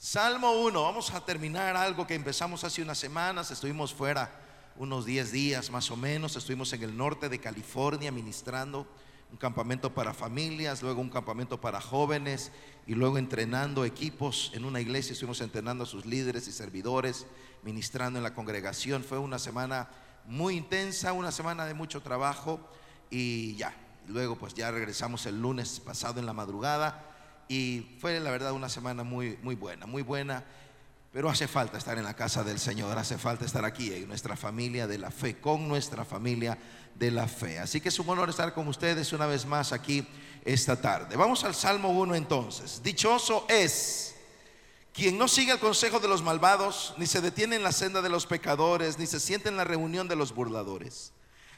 Salmo 1, vamos a terminar algo que empezamos hace unas semanas, estuvimos fuera unos 10 días más o menos, estuvimos en el norte de California ministrando un campamento para familias, luego un campamento para jóvenes y luego entrenando equipos en una iglesia, estuvimos entrenando a sus líderes y servidores, ministrando en la congregación. Fue una semana muy intensa, una semana de mucho trabajo y ya, luego pues ya regresamos el lunes pasado en la madrugada y fue la verdad una semana muy, muy buena, muy buena. Pero hace falta estar en la casa del Señor, hace falta estar aquí en nuestra familia de la fe, con nuestra familia de la fe. Así que es un honor estar con ustedes una vez más aquí esta tarde. Vamos al Salmo 1 entonces. Dichoso es quien no sigue el consejo de los malvados, ni se detiene en la senda de los pecadores, ni se siente en la reunión de los burladores,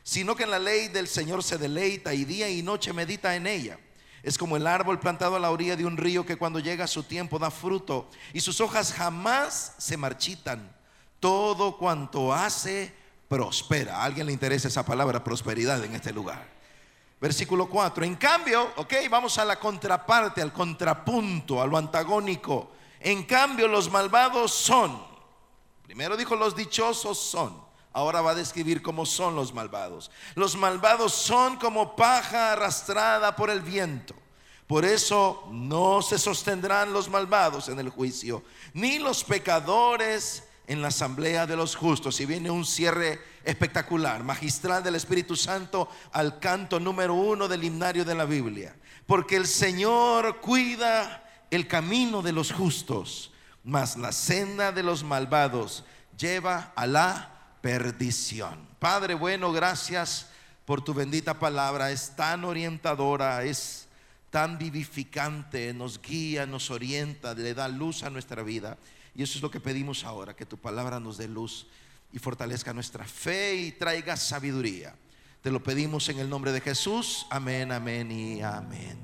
sino que en la ley del Señor se deleita y día y noche medita en ella. Es como el árbol plantado a la orilla de un río que cuando llega su tiempo da fruto y sus hojas jamás se marchitan. Todo cuanto hace prospera. ¿A alguien le interesa esa palabra prosperidad en este lugar? Versículo 4. En cambio, ok, vamos a la contraparte, al contrapunto, a lo antagónico. En cambio, los malvados son. Primero dijo los dichosos son. Ahora va a describir cómo son los malvados. Los malvados son como paja arrastrada por el viento. Por eso no se sostendrán los malvados en el juicio, ni los pecadores en la asamblea de los justos. Y viene un cierre espectacular, magistral del Espíritu Santo al canto número uno del himnario de la Biblia. Porque el Señor cuida el camino de los justos, mas la senda de los malvados lleva a la perdición. Padre bueno, gracias por tu bendita palabra. Es tan orientadora, es tan vivificante, nos guía, nos orienta, le da luz a nuestra vida. Y eso es lo que pedimos ahora, que tu palabra nos dé luz y fortalezca nuestra fe y traiga sabiduría. Te lo pedimos en el nombre de Jesús. Amén, amén y amén.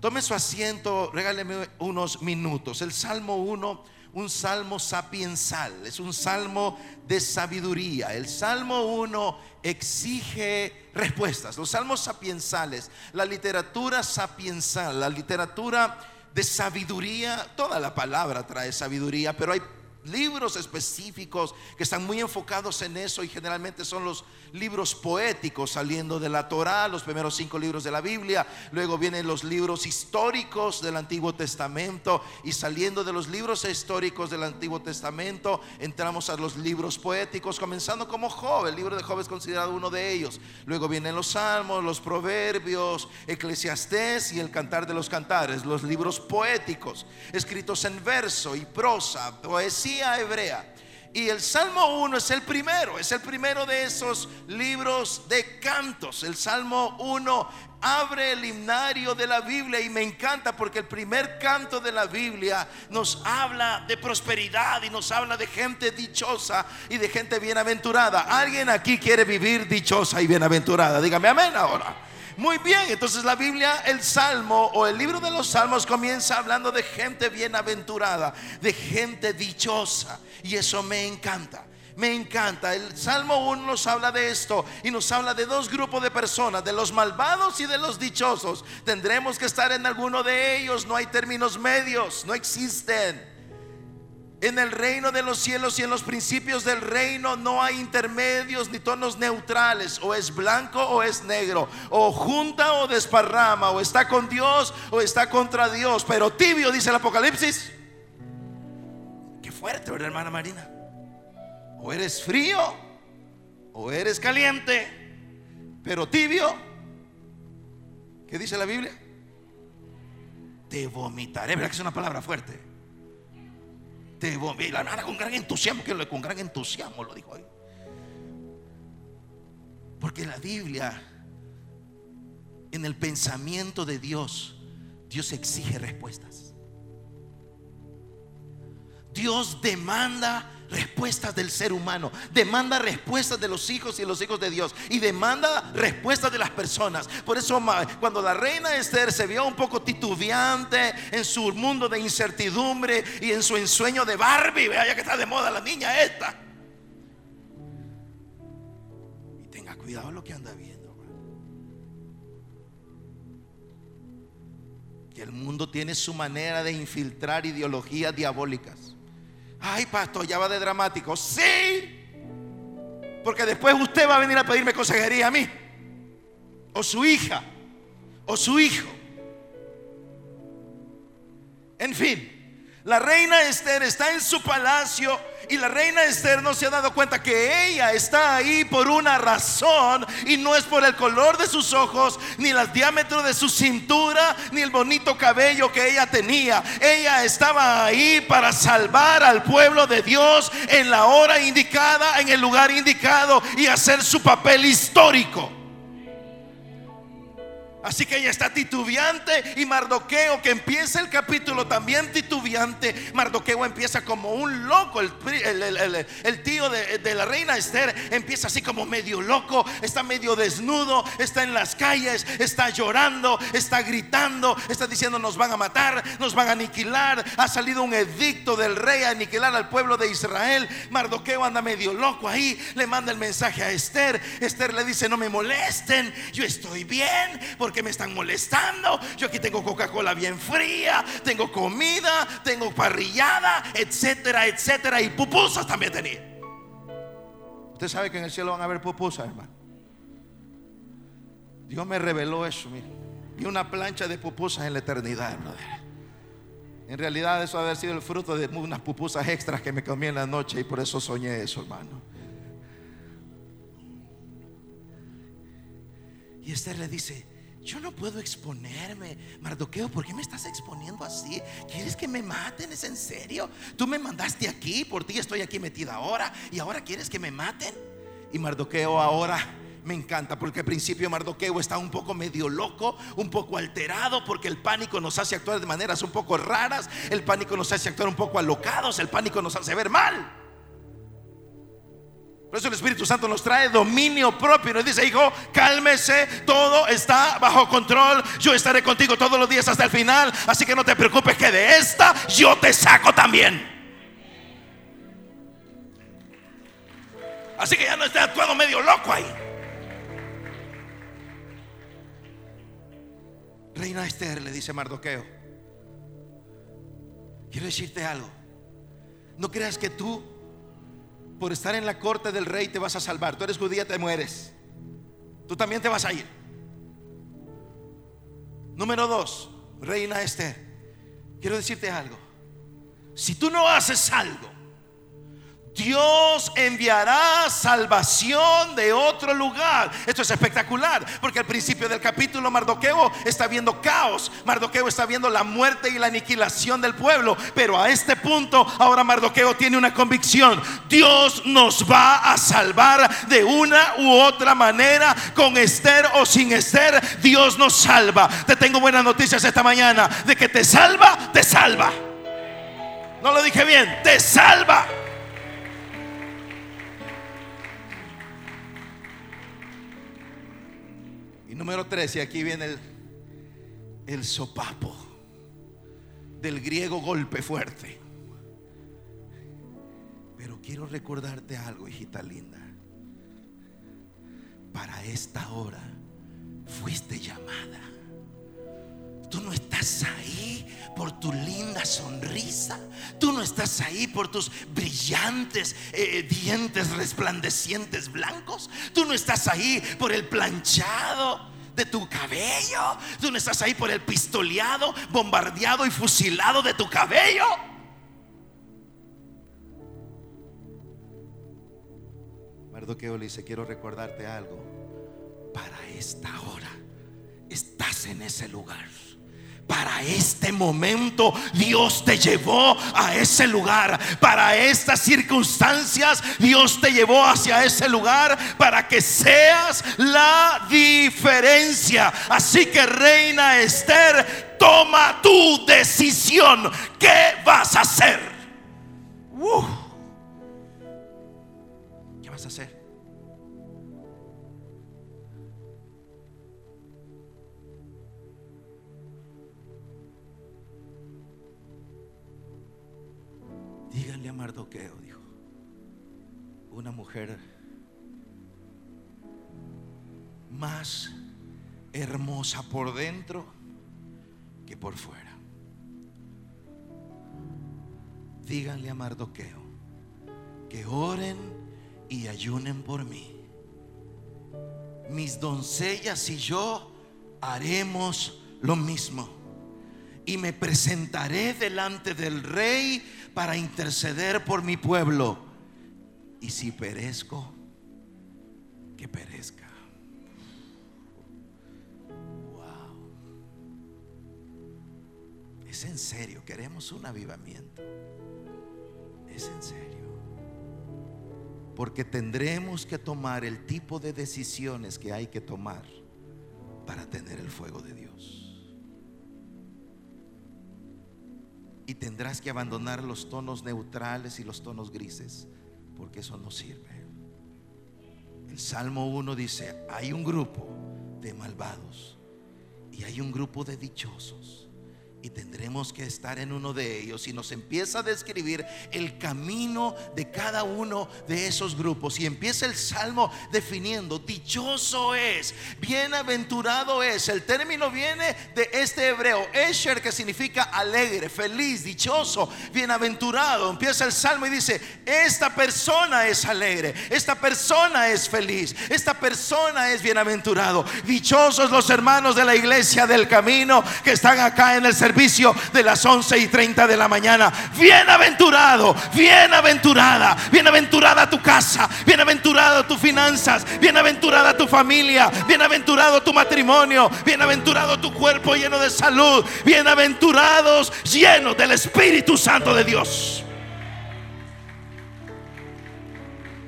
Tome su asiento, regáleme unos minutos. El Salmo 1 un salmo sapiensal, es un salmo de sabiduría. El salmo 1 exige respuestas. Los salmos sapiensales, la literatura sapiensal, la literatura de sabiduría, toda la palabra trae sabiduría, pero hay libros específicos que están muy enfocados en eso y generalmente son los libros poéticos saliendo de la Torá, los primeros cinco libros de la Biblia, luego vienen los libros históricos del Antiguo Testamento y saliendo de los libros históricos del Antiguo Testamento entramos a los libros poéticos, comenzando como Job, el libro de Job es considerado uno de ellos, luego vienen los Salmos, los Proverbios, Eclesiastés y el Cantar de los Cantares, los libros poéticos, escritos en verso y prosa, poesía hebrea. Y el Salmo 1 es el primero, es el primero de esos libros de cantos. El Salmo 1 abre el himnario de la Biblia y me encanta porque el primer canto de la Biblia nos habla de prosperidad y nos habla de gente dichosa y de gente bienaventurada. ¿Alguien aquí quiere vivir dichosa y bienaventurada? Dígame amén ahora. Muy bien, entonces la Biblia, el Salmo o el libro de los Salmos comienza hablando de gente bienaventurada, de gente dichosa. Y eso me encanta. Me encanta. El Salmo 1 nos habla de esto y nos habla de dos grupos de personas, de los malvados y de los dichosos. Tendremos que estar en alguno de ellos. No hay términos medios, no existen. En el reino de los cielos y en los principios del reino no hay intermedios ni tonos neutrales. O es blanco o es negro. O junta o desparrama. O está con Dios o está contra Dios. Pero tibio, dice el Apocalipsis. Qué fuerte, ¿verdad, hermana Marina? O eres frío o eres caliente. Pero tibio. ¿Qué dice la Biblia? Te vomitaré. ¿Verdad que es una palabra fuerte? Te la nada con gran entusiasmo, que con gran entusiasmo lo dijo ahí. Porque la Biblia, en el pensamiento de Dios, Dios exige respuestas. Dios demanda respuestas del ser humano, demanda respuestas de los hijos y los hijos de Dios y demanda respuestas de las personas. Por eso cuando la reina Esther se vio un poco titubeante en su mundo de incertidumbre y en su ensueño de Barbie, vea ya que está de moda la niña esta. Y tenga cuidado lo que anda viendo. que el mundo tiene su manera de infiltrar ideologías diabólicas. Ay, pastor, ya va de dramático. Sí, porque después usted va a venir a pedirme consejería a mí, o su hija, o su hijo. En fin, la reina Esther está en su palacio y la reina Esther no se ha dado cuenta que ella está ahí por una razón y no es por el color de sus ojos, ni el diámetro de su cintura, ni el bonito cabello que ella tenía. Ella estaba ahí para salvar al pueblo de Dios en la hora indicada, en el lugar indicado y hacer su papel histórico. Así que ella está titubeante y Mardoqueo que empieza el capítulo también titubeante. Mardoqueo empieza como un loco. El, tío de, la reina Esther empieza así como medio loco. Está medio desnudo. Está en las calles. Está llorando. Está gritando. Está diciendo nos van a matar. Nos van a aniquilar. Ha salido un edicto del rey a aniquilar al pueblo de Israel. Mardoqueo anda medio loco ahí. Le manda el mensaje a Esther. Esther le dice no me molesten. Yo estoy bien me están molestando. Yo aquí tengo Coca-Cola bien fría, tengo comida, tengo parrillada, etcétera, etcétera. Y pupusas también tenía. Usted sabe que en el cielo van a haber pupusas, hermano. Dios me reveló eso, mire. Y una plancha de pupusas en la eternidad, En realidad eso haber sido el fruto de unas pupusas extras que me comí en la noche y por eso soñé eso, hermano. Y Esther le dice, yo no puedo exponerme. Mardoqueo, ¿por qué me estás exponiendo así? ¿Quieres que me maten? ¿Es en serio? Tú me mandaste aquí, por ti estoy aquí metida ahora y ahora quieres que me maten. Y Mardoqueo ahora me encanta porque al principio Mardoqueo está un poco medio loco, un poco alterado porque el pánico nos hace actuar de maneras un poco raras, el pánico nos hace actuar un poco alocados, el pánico nos hace ver mal. Por eso el Espíritu Santo nos trae dominio propio. Nos dice, hijo, cálmese, todo está bajo control. Yo estaré contigo todos los días hasta el final. Así que no te preocupes que de esta yo te saco también. Así que ya no esté actuando medio loco ahí. Reina Esther le dice Mardoqueo, quiero decirte algo. No creas que tú por estar en la corte del rey te vas a salvar. Tú eres judía, te mueres. Tú también te vas a ir. Número dos, reina Esther, quiero decirte algo. Si tú no haces algo, Dios enviará salvación de otro lugar. Esto es espectacular, porque al principio del capítulo Mardoqueo está viendo caos, Mardoqueo está viendo la muerte y la aniquilación del pueblo, pero a este punto ahora Mardoqueo tiene una convicción, Dios nos va a salvar de una u otra manera, con Esther o sin Esther, Dios nos salva. Te tengo buenas noticias esta mañana, de que te salva, te salva. No lo dije bien, te salva. Número 13, aquí viene el, el sopapo del griego golpe fuerte. Pero quiero recordarte algo, hijita linda. Para esta hora fuiste llamada. Tú no estás ahí por tu linda sonrisa. Tú no estás ahí por tus brillantes eh, dientes resplandecientes blancos. Tú no estás ahí por el planchado de tu cabello. Tú no estás ahí por el pistoleado, bombardeado y fusilado de tu cabello. Mardoqueo le dice, quiero recordarte algo. Para esta hora estás en ese lugar para este momento Dios te llevó a ese lugar. Para estas circunstancias Dios te llevó hacia ese lugar para que seas la diferencia. Así que reina Esther, toma tu decisión. ¿Qué vas a hacer? ¿Qué Mardoqueo, dijo, una mujer más hermosa por dentro que por fuera. Díganle a Mardoqueo que oren y ayunen por mí. Mis doncellas y yo haremos lo mismo. Y me presentaré delante del rey para interceder por mi pueblo. Y si perezco, que perezca. Wow. Es en serio, queremos un avivamiento. Es en serio. Porque tendremos que tomar el tipo de decisiones que hay que tomar para tener el fuego de Dios. Y tendrás que abandonar los tonos neutrales y los tonos grises, porque eso no sirve. El Salmo 1 dice, hay un grupo de malvados y hay un grupo de dichosos y tendremos que estar en uno de ellos. Y nos empieza a describir el camino de cada uno de esos grupos. Y empieza el salmo definiendo dichoso es bienaventurado es el término viene de este hebreo esher que significa alegre feliz dichoso bienaventurado. Empieza el salmo y dice esta persona es alegre esta persona es feliz esta persona es bienaventurado dichosos los hermanos de la iglesia del camino que están acá en el servicio de las 11 y 30 de la mañana. Bienaventurado, bienaventurada, bienaventurada tu casa, bienaventurado tus finanzas, bienaventurada tu familia, bienaventurado tu matrimonio, bienaventurado tu cuerpo lleno de salud, bienaventurados llenos del Espíritu Santo de Dios.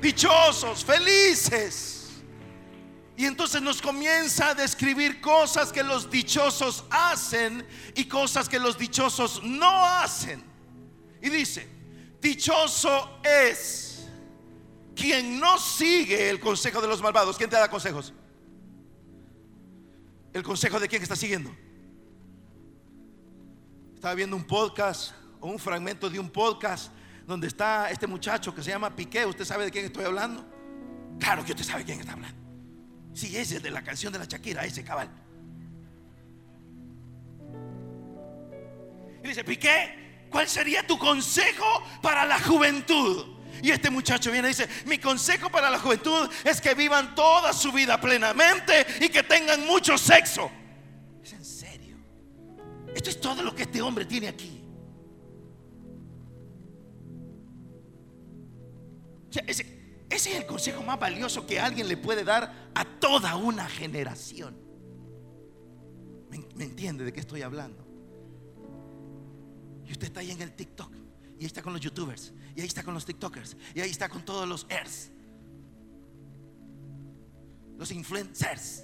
Dichosos, felices. Y entonces nos comienza a describir cosas que los dichosos hacen y cosas que los dichosos no hacen. Y dice, dichoso es quien no sigue el consejo de los malvados. ¿Quién te da consejos? ¿El consejo de quién está siguiendo? Estaba viendo un podcast o un fragmento de un podcast donde está este muchacho que se llama Piqué. ¿Usted sabe de quién estoy hablando? Claro que usted sabe de quién está hablando. Sí, ese es de la canción de la Shakira, ese cabal. Y dice, Piqué, ¿cuál sería tu consejo para la juventud? Y este muchacho viene y dice, mi consejo para la juventud es que vivan toda su vida plenamente y que tengan mucho sexo. Es en serio. Esto es todo lo que este hombre tiene aquí. ese, ese es el consejo más valioso que alguien le puede dar a toda una generación. ¿Me, entiende de qué estoy hablando? Y usted está ahí en el TikTok. Y ahí está con los youtubers. Y ahí está con los TikTokers. Y ahí está con todos los ers. Los influencers.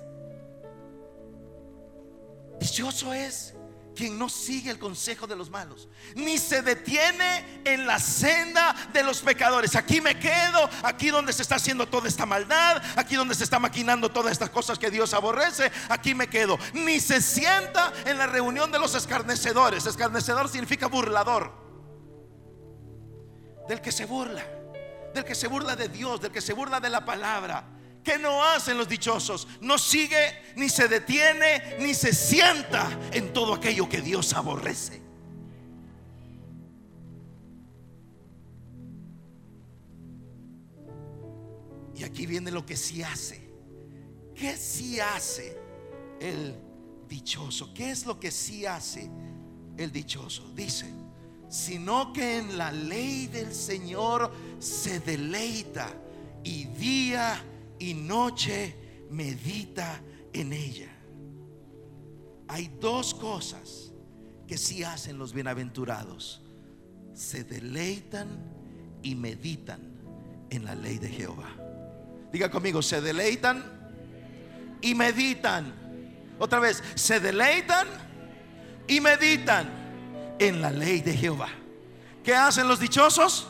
Dichoso es quien no sigue el consejo de los malos, ni se detiene en la senda de los pecadores. Aquí me quedo, aquí donde se está haciendo toda esta maldad, aquí donde se está maquinando todas estas cosas que Dios aborrece, aquí me quedo. Ni se sienta en la reunión de los escarnecedores. Escarnecedor significa burlador. Del que se burla, del que se burla de Dios, del que se burla de la palabra. ¿Qué no hacen los dichosos? No sigue, ni se detiene, ni se sienta en todo aquello que Dios aborrece. Y aquí viene lo que sí hace. ¿Qué sí hace el dichoso? ¿Qué es lo que sí hace el dichoso? Dice, sino que en la ley del Señor se deleita y día y noche medita en ella. Hay dos cosas que sí hacen los bienaventurados. Se deleitan y meditan en la ley de Jehová. Diga conmigo, se deleitan y meditan. Otra vez, se deleitan y meditan en la ley de Jehová. ¿Qué hacen los dichosos?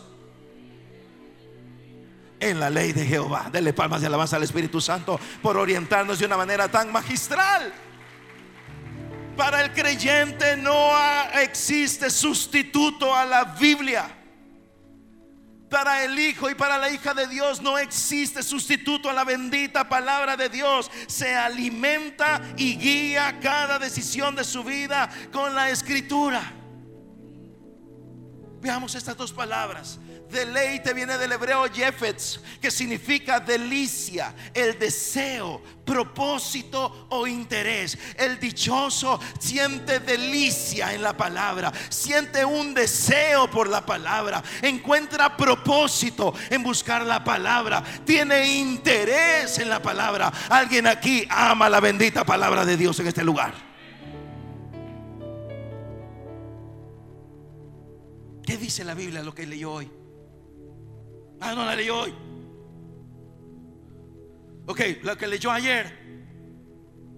En la ley de Jehová. Dele palmas de alabanza al Espíritu Santo por orientarnos de una manera tan magistral. Para el creyente no existe sustituto a la Biblia. Para el Hijo y para la hija de Dios no existe sustituto a la bendita palabra de Dios. Se alimenta y guía cada decisión de su vida con la escritura. Veamos estas dos palabras. Deleite viene del hebreo Jefetz, que significa delicia, el deseo, propósito o interés. El dichoso siente delicia en la palabra, siente un deseo por la palabra, encuentra propósito en buscar la palabra, tiene interés en la palabra. Alguien aquí ama la bendita palabra de Dios en este lugar. ¿Qué dice la Biblia lo que leyó hoy? Ah, no la leyó hoy. Ok, la que leyó ayer.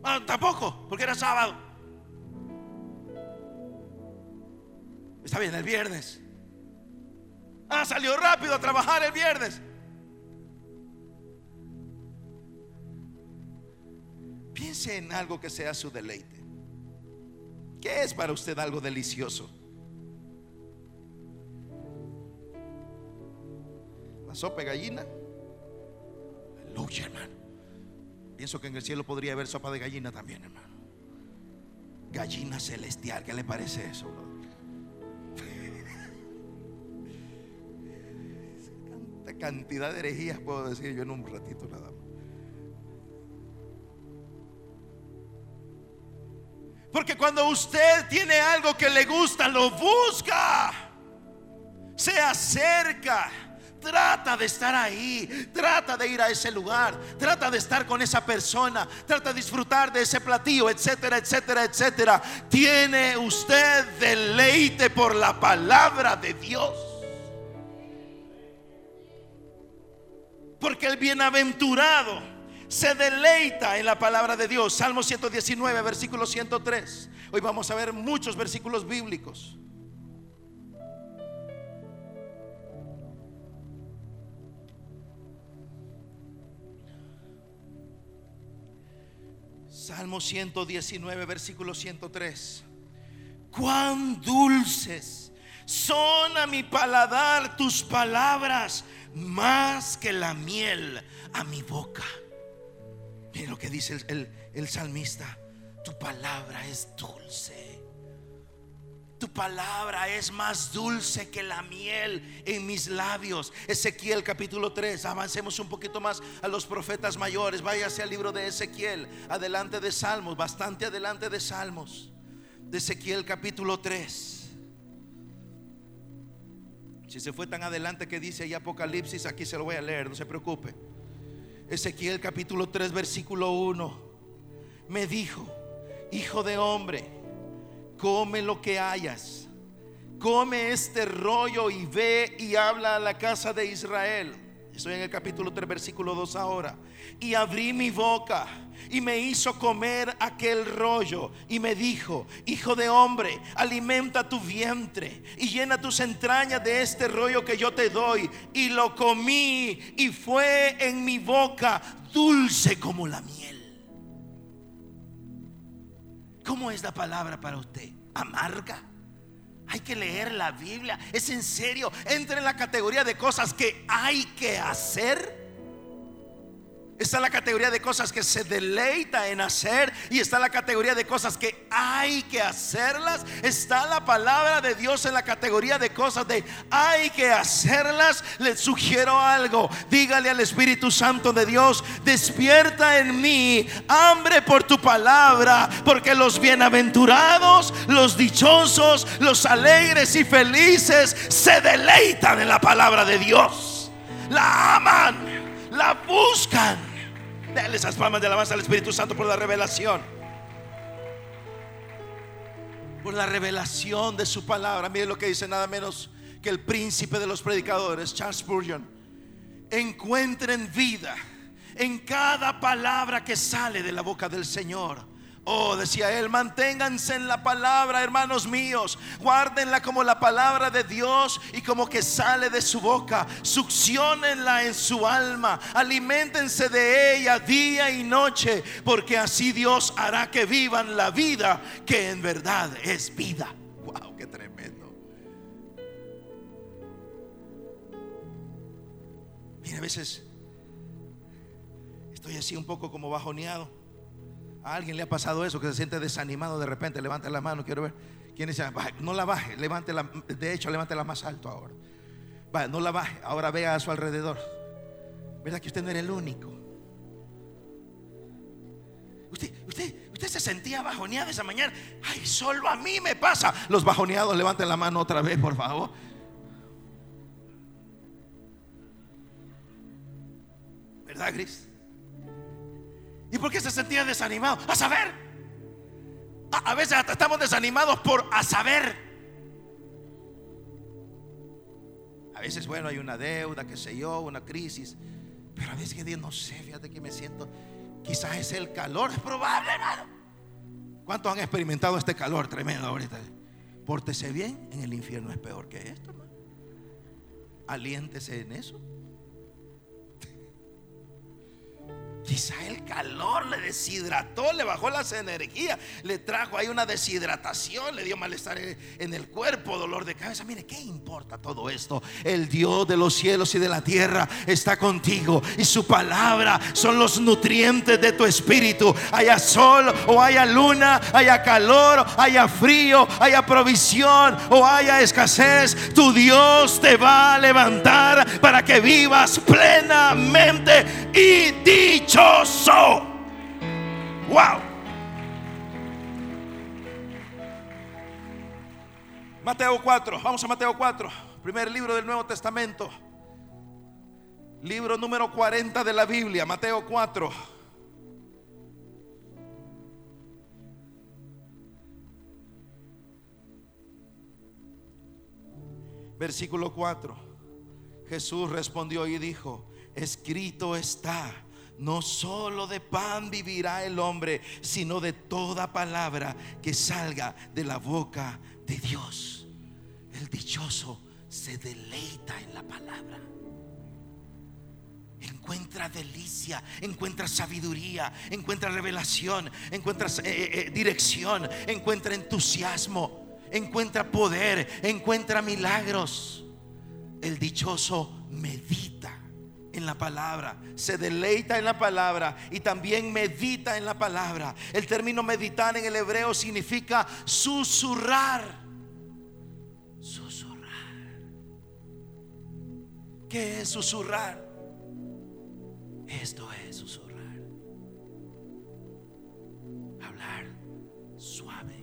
Ah, tampoco, porque era sábado. Está bien, el viernes. Ah, salió rápido a trabajar el viernes. Piense en algo que sea su deleite. ¿Qué es para usted algo delicioso? La sopa de gallina. Aleluya, hermano. Pienso que en el cielo podría haber sopa de gallina también, hermano. Gallina celestial, ¿qué le parece eso? Tanta cantidad de herejías puedo decir yo en un ratito nada más. Porque cuando usted tiene algo que le gusta, lo busca, se acerca Trata de estar ahí, trata de ir a ese lugar, trata de estar con esa persona, trata de disfrutar de ese platillo, etcétera, etcétera, etcétera. Tiene usted deleite por la palabra de Dios. Porque el bienaventurado se deleita en la palabra de Dios. Salmo 119, versículo 103. Hoy vamos a ver muchos versículos bíblicos. Salmo 119, versículo 103. Cuán dulces son a mi paladar tus palabras más que la miel a mi boca. Mira lo que dice el, el salmista. Tu palabra es dulce. Tu palabra es más dulce que la miel en mis labios. Ezequiel capítulo 3. Avancemos un poquito más a los profetas mayores. Váyase al libro de Ezequiel. Adelante de Salmos. Bastante adelante de Salmos. De Ezequiel capítulo 3. Si se fue tan adelante que dice ahí Apocalipsis, aquí se lo voy a leer, no se preocupe. Ezequiel capítulo 3, versículo 1. Me dijo, hijo de hombre come lo que hayas. Come este rollo y ve y habla a la casa de Israel. Estoy en el capítulo 3, versículo 2 ahora. Y abrí mi boca y me hizo comer aquel rollo y me dijo, hijo de hombre, alimenta tu vientre y llena tus entrañas de este rollo que yo te doy. Y lo comí y fue en mi boca dulce como la miel. ¿Cómo es la palabra para usted? ¿Amarga? Hay que leer la Biblia. ¿Es en serio? Entra en la categoría de cosas que hay que hacer. Está la categoría de cosas que se deleita en hacer y está la categoría de cosas que hay que hacerlas. Está la palabra de Dios en la categoría de cosas de hay que hacerlas. Le sugiero algo. Dígale al Espíritu Santo de Dios, despierta en mí hambre por tu palabra, porque los bienaventurados, los dichosos, los alegres y felices se deleitan en la palabra de Dios. La aman, la buscan Dale esas palmas de alabanza al Espíritu Santo por la revelación. Por la revelación de su palabra. Mire lo que dice nada menos que el príncipe de los predicadores, Charles Spurgeon. Encuentren vida en cada palabra que sale de la boca del Señor. Oh, decía él, manténganse en la palabra, hermanos míos. Guárdenla como la palabra de Dios y como que sale de su boca. Succionenla en su alma. Aliméntense de ella día y noche, porque así Dios hará que vivan la vida que en verdad es vida. Wow, qué tremendo. Mira, a veces estoy así un poco como bajoneado. A alguien le ha pasado eso, que se siente desanimado de repente, levanta la mano, quiero ver. ¿Quién dice, no la baje, levante la, de hecho, levántela más alto ahora. no la baje, ahora vea a su alrededor. ¿Verdad que usted no era el único? Usted, usted, usted se sentía bajoneado esa mañana. Ay, solo a mí me pasa. Los bajoneados, levanten la mano otra vez, por favor. ¿Verdad, Gris? ¿Y por qué se sentía desanimado? A saber. A, veces hasta estamos desanimados por a saber. A veces, bueno, hay una deuda, qué sé yo, una crisis. Pero a veces que Dios no sé, fíjate que me siento Quizás es el calor, es probable, hermano. ¿Cuántos han experimentado este calor tremendo ahorita? Pórtese bien, en el infierno es peor que esto, hermano. Aliéntese en eso. Quizá el calor le deshidrató, le bajó las energías, le trajo ahí una deshidratación, le dio malestar en el cuerpo, dolor de cabeza. Mire, ¿qué importa todo esto? El Dios de los cielos y de la tierra está contigo y su palabra son los nutrientes de tu espíritu. Haya sol o haya luna, haya calor, haya frío, haya provisión o haya escasez, tu Dios te va a levantar para que vivas plenamente y dicho Wow. Mateo 4, vamos a Mateo 4, primer libro del Nuevo Testamento, libro número 40 de la Biblia, Mateo 4. Versículo 4. Jesús respondió y dijo, escrito está no solo de pan vivirá el hombre, sino de toda palabra que salga de la boca de Dios. El dichoso se deleita en la palabra. Encuentra delicia, encuentra sabiduría, encuentra revelación, encuentra eh, eh, eh, dirección, encuentra entusiasmo, encuentra poder, encuentra milagros. El dichoso medita en la palabra, se deleita en la palabra y también medita en la palabra. El término meditar en el hebreo significa susurrar. Susurrar. ¿Qué es susurrar? Esto es susurrar. Hablar suave.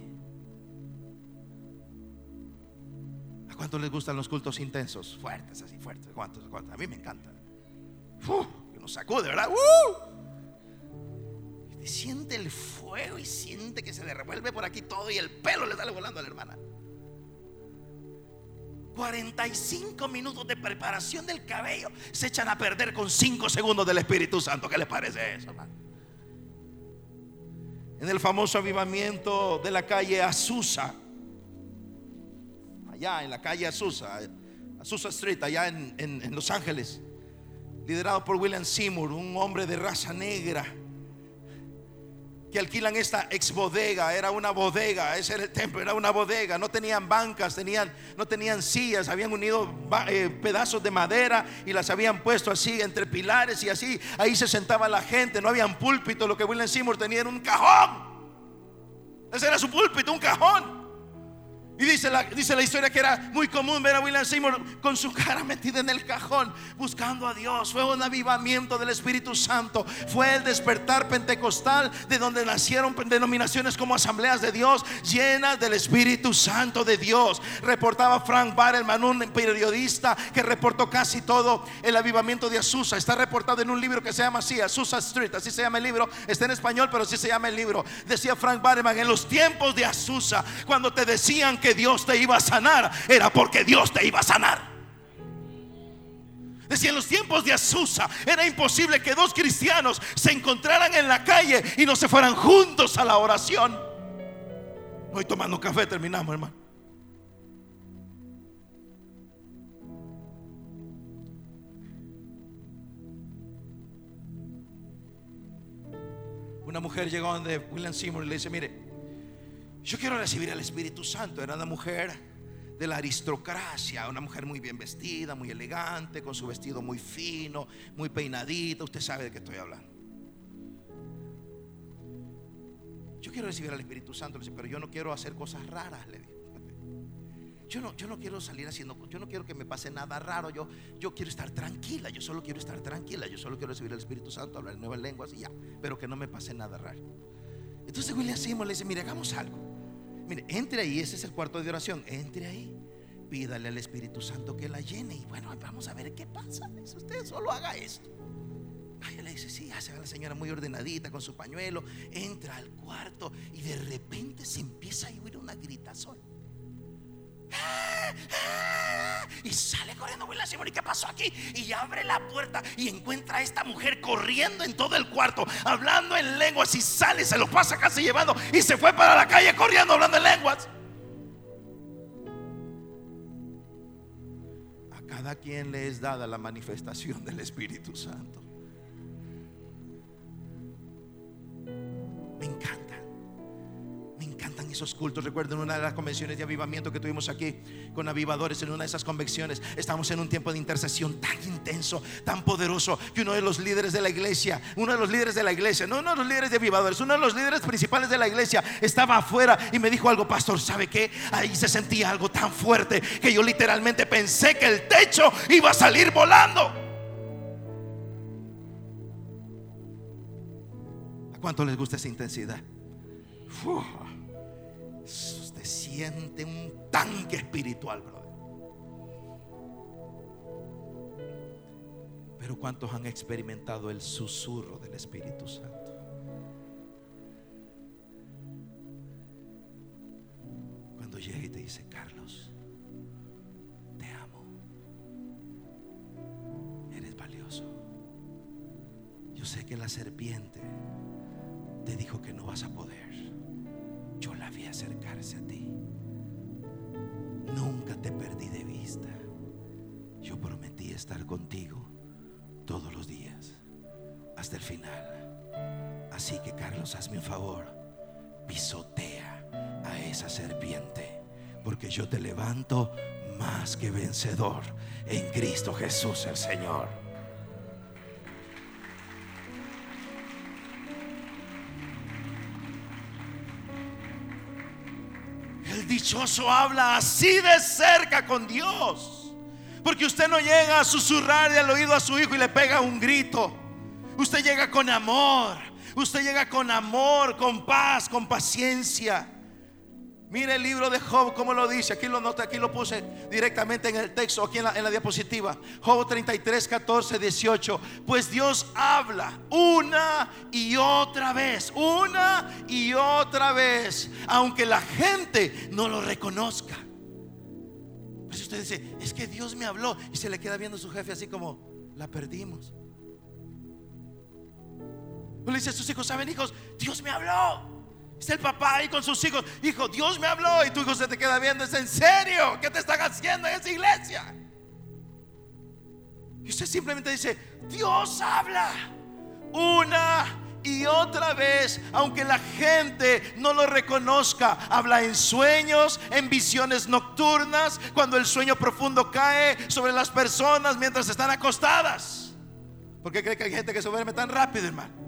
¿A cuántos les gustan los cultos intensos? Fuertes, así fuertes. ¿Cuántos? ¿Cuántos? A mí me encanta que nos sacude, ¿verdad? siente el fuego y siente que se le revuelve por aquí todo y el pelo le sale volando a la hermana. 45 minutos de preparación del cabello se echan a perder con 5 segundos del Espíritu Santo. ¿Qué les parece eso, hermano? En el famoso avivamiento de la calle Azusa, allá en la calle Azusa, Azusa Street, allá en, en Los Ángeles liderado por William Seymour, un hombre de raza negra, que alquilan esta ex bodega, era una bodega, ese era el templo, era una bodega, no tenían bancas, tenían, no tenían sillas, habían unido eh, pedazos de madera y las habían puesto así entre pilares y así, ahí se sentaba la gente, no habían púlpito, lo que William Seymour tenía era un cajón, ese era su púlpito, un cajón. Y dice la, dice la historia que era muy común ver a William Seymour con su cara metida en el cajón, buscando a Dios. Fue un avivamiento del Espíritu Santo. Fue el despertar pentecostal de donde nacieron denominaciones como asambleas de Dios llenas del Espíritu Santo de Dios. Reportaba Frank Barrelman, un periodista que reportó casi todo el avivamiento de Azusa. Está reportado en un libro que se llama así, Azusa Street. Así se llama el libro. Está en español, pero así se llama el libro. Decía Frank Barrelman, en los tiempos de Azusa, cuando te decían que Dios te iba a sanar, era porque Dios te iba a sanar. Decía en los tiempos de Azusa era imposible que dos cristianos se encontraran en la calle y no se fueran juntos a la oración. Hoy tomando café terminamos, hermano. Una mujer llegó donde William Seymour y le dice, mire, yo quiero recibir al Espíritu Santo. Era una mujer de la aristocracia, una mujer muy bien vestida, muy elegante, con su vestido muy fino, muy peinadita, usted sabe de qué estoy hablando. Yo quiero recibir al Espíritu Santo, pero yo no quiero hacer cosas raras, le digo. Yo no, yo no quiero salir haciendo, yo no quiero que me pase nada raro. Yo, yo quiero estar tranquila. Yo solo quiero estar tranquila. Yo solo quiero recibir al Espíritu Santo, hablar nuevas lenguas y ya. Pero que no me pase nada raro. Entonces William Seymour le dice: Mire, hagamos algo. Mire, entre ahí. Ese es el cuarto de oración. Entre ahí. Pídale al Espíritu Santo que la llene. Y bueno, vamos a ver qué pasa. Usted solo haga esto. Ay, le dice, sí, hace a la señora muy ordenadita con su pañuelo. Entra al cuarto y de repente se empieza a oír una gritazón. Y sale corriendo Simon. ¿Y qué pasó aquí? Y abre la puerta y encuentra a esta mujer corriendo en todo el cuarto, hablando en lenguas. Y sale, se lo pasa casi llevando. Y se fue para la calle corriendo, hablando en lenguas. A cada quien le es dada la manifestación del Espíritu Santo. Esos cultos. Recuerden una de las convenciones de avivamiento que tuvimos aquí con avivadores en una de esas convenciones. Estamos en un tiempo de intercesión tan intenso, tan poderoso, que uno de los líderes de la iglesia, uno de los líderes de la iglesia, no uno de los líderes de avivadores, uno de los líderes principales de la iglesia estaba afuera y me dijo algo, pastor, ¿sabe qué? Ahí se sentía algo tan fuerte que yo literalmente pensé que el techo iba a salir volando. ¿A cuánto les gusta esa intensidad? Usted siente un tanque espiritual, brother. Pero ¿cuántos han experimentado el susurro del Espíritu Santo? Cuando llega y te dice, Carlos, te amo. Eres valioso. Yo sé que la serpiente te dijo que no vas a poder yo la vi acercarse a ti. Perdí de vista. Yo prometí estar contigo todos los días, hasta el final. Así que Carlos, hazme un favor, pisotea a esa serpiente, porque yo te levanto más que vencedor en Cristo Jesús el Señor. Habla así de cerca con Dios. Porque usted no llega a susurrarle al oído a su hijo y le pega un grito. Usted llega con amor. Usted llega con amor, con paz, con paciencia. Mire el libro de Job, como lo dice. Aquí lo nota, aquí lo puse directamente en el texto, aquí en la, diapositiva. Job 33, 14, 18. Pues Dios habla una y otra vez, una y otra vez, aunque la gente no lo reconozca. Pues usted dice, es que Dios me habló y se le queda viendo a su jefe así como, la perdimos. Le dice a sus hijos, ¿saben hijos? Dios me habló. Está el papá ahí con sus hijos. Hijo, Dios me habló y tu hijo se te queda viendo. ¿Es en serio? ¿Qué te están haciendo en esa iglesia? Y usted simplemente dice, Dios habla una y otra vez, aunque la gente no lo reconozca, habla en sueños, en visiones nocturnas, cuando el sueño profundo cae sobre las personas mientras están acostadas. Porque cree que hay gente que se duerme tan rápido, hermano.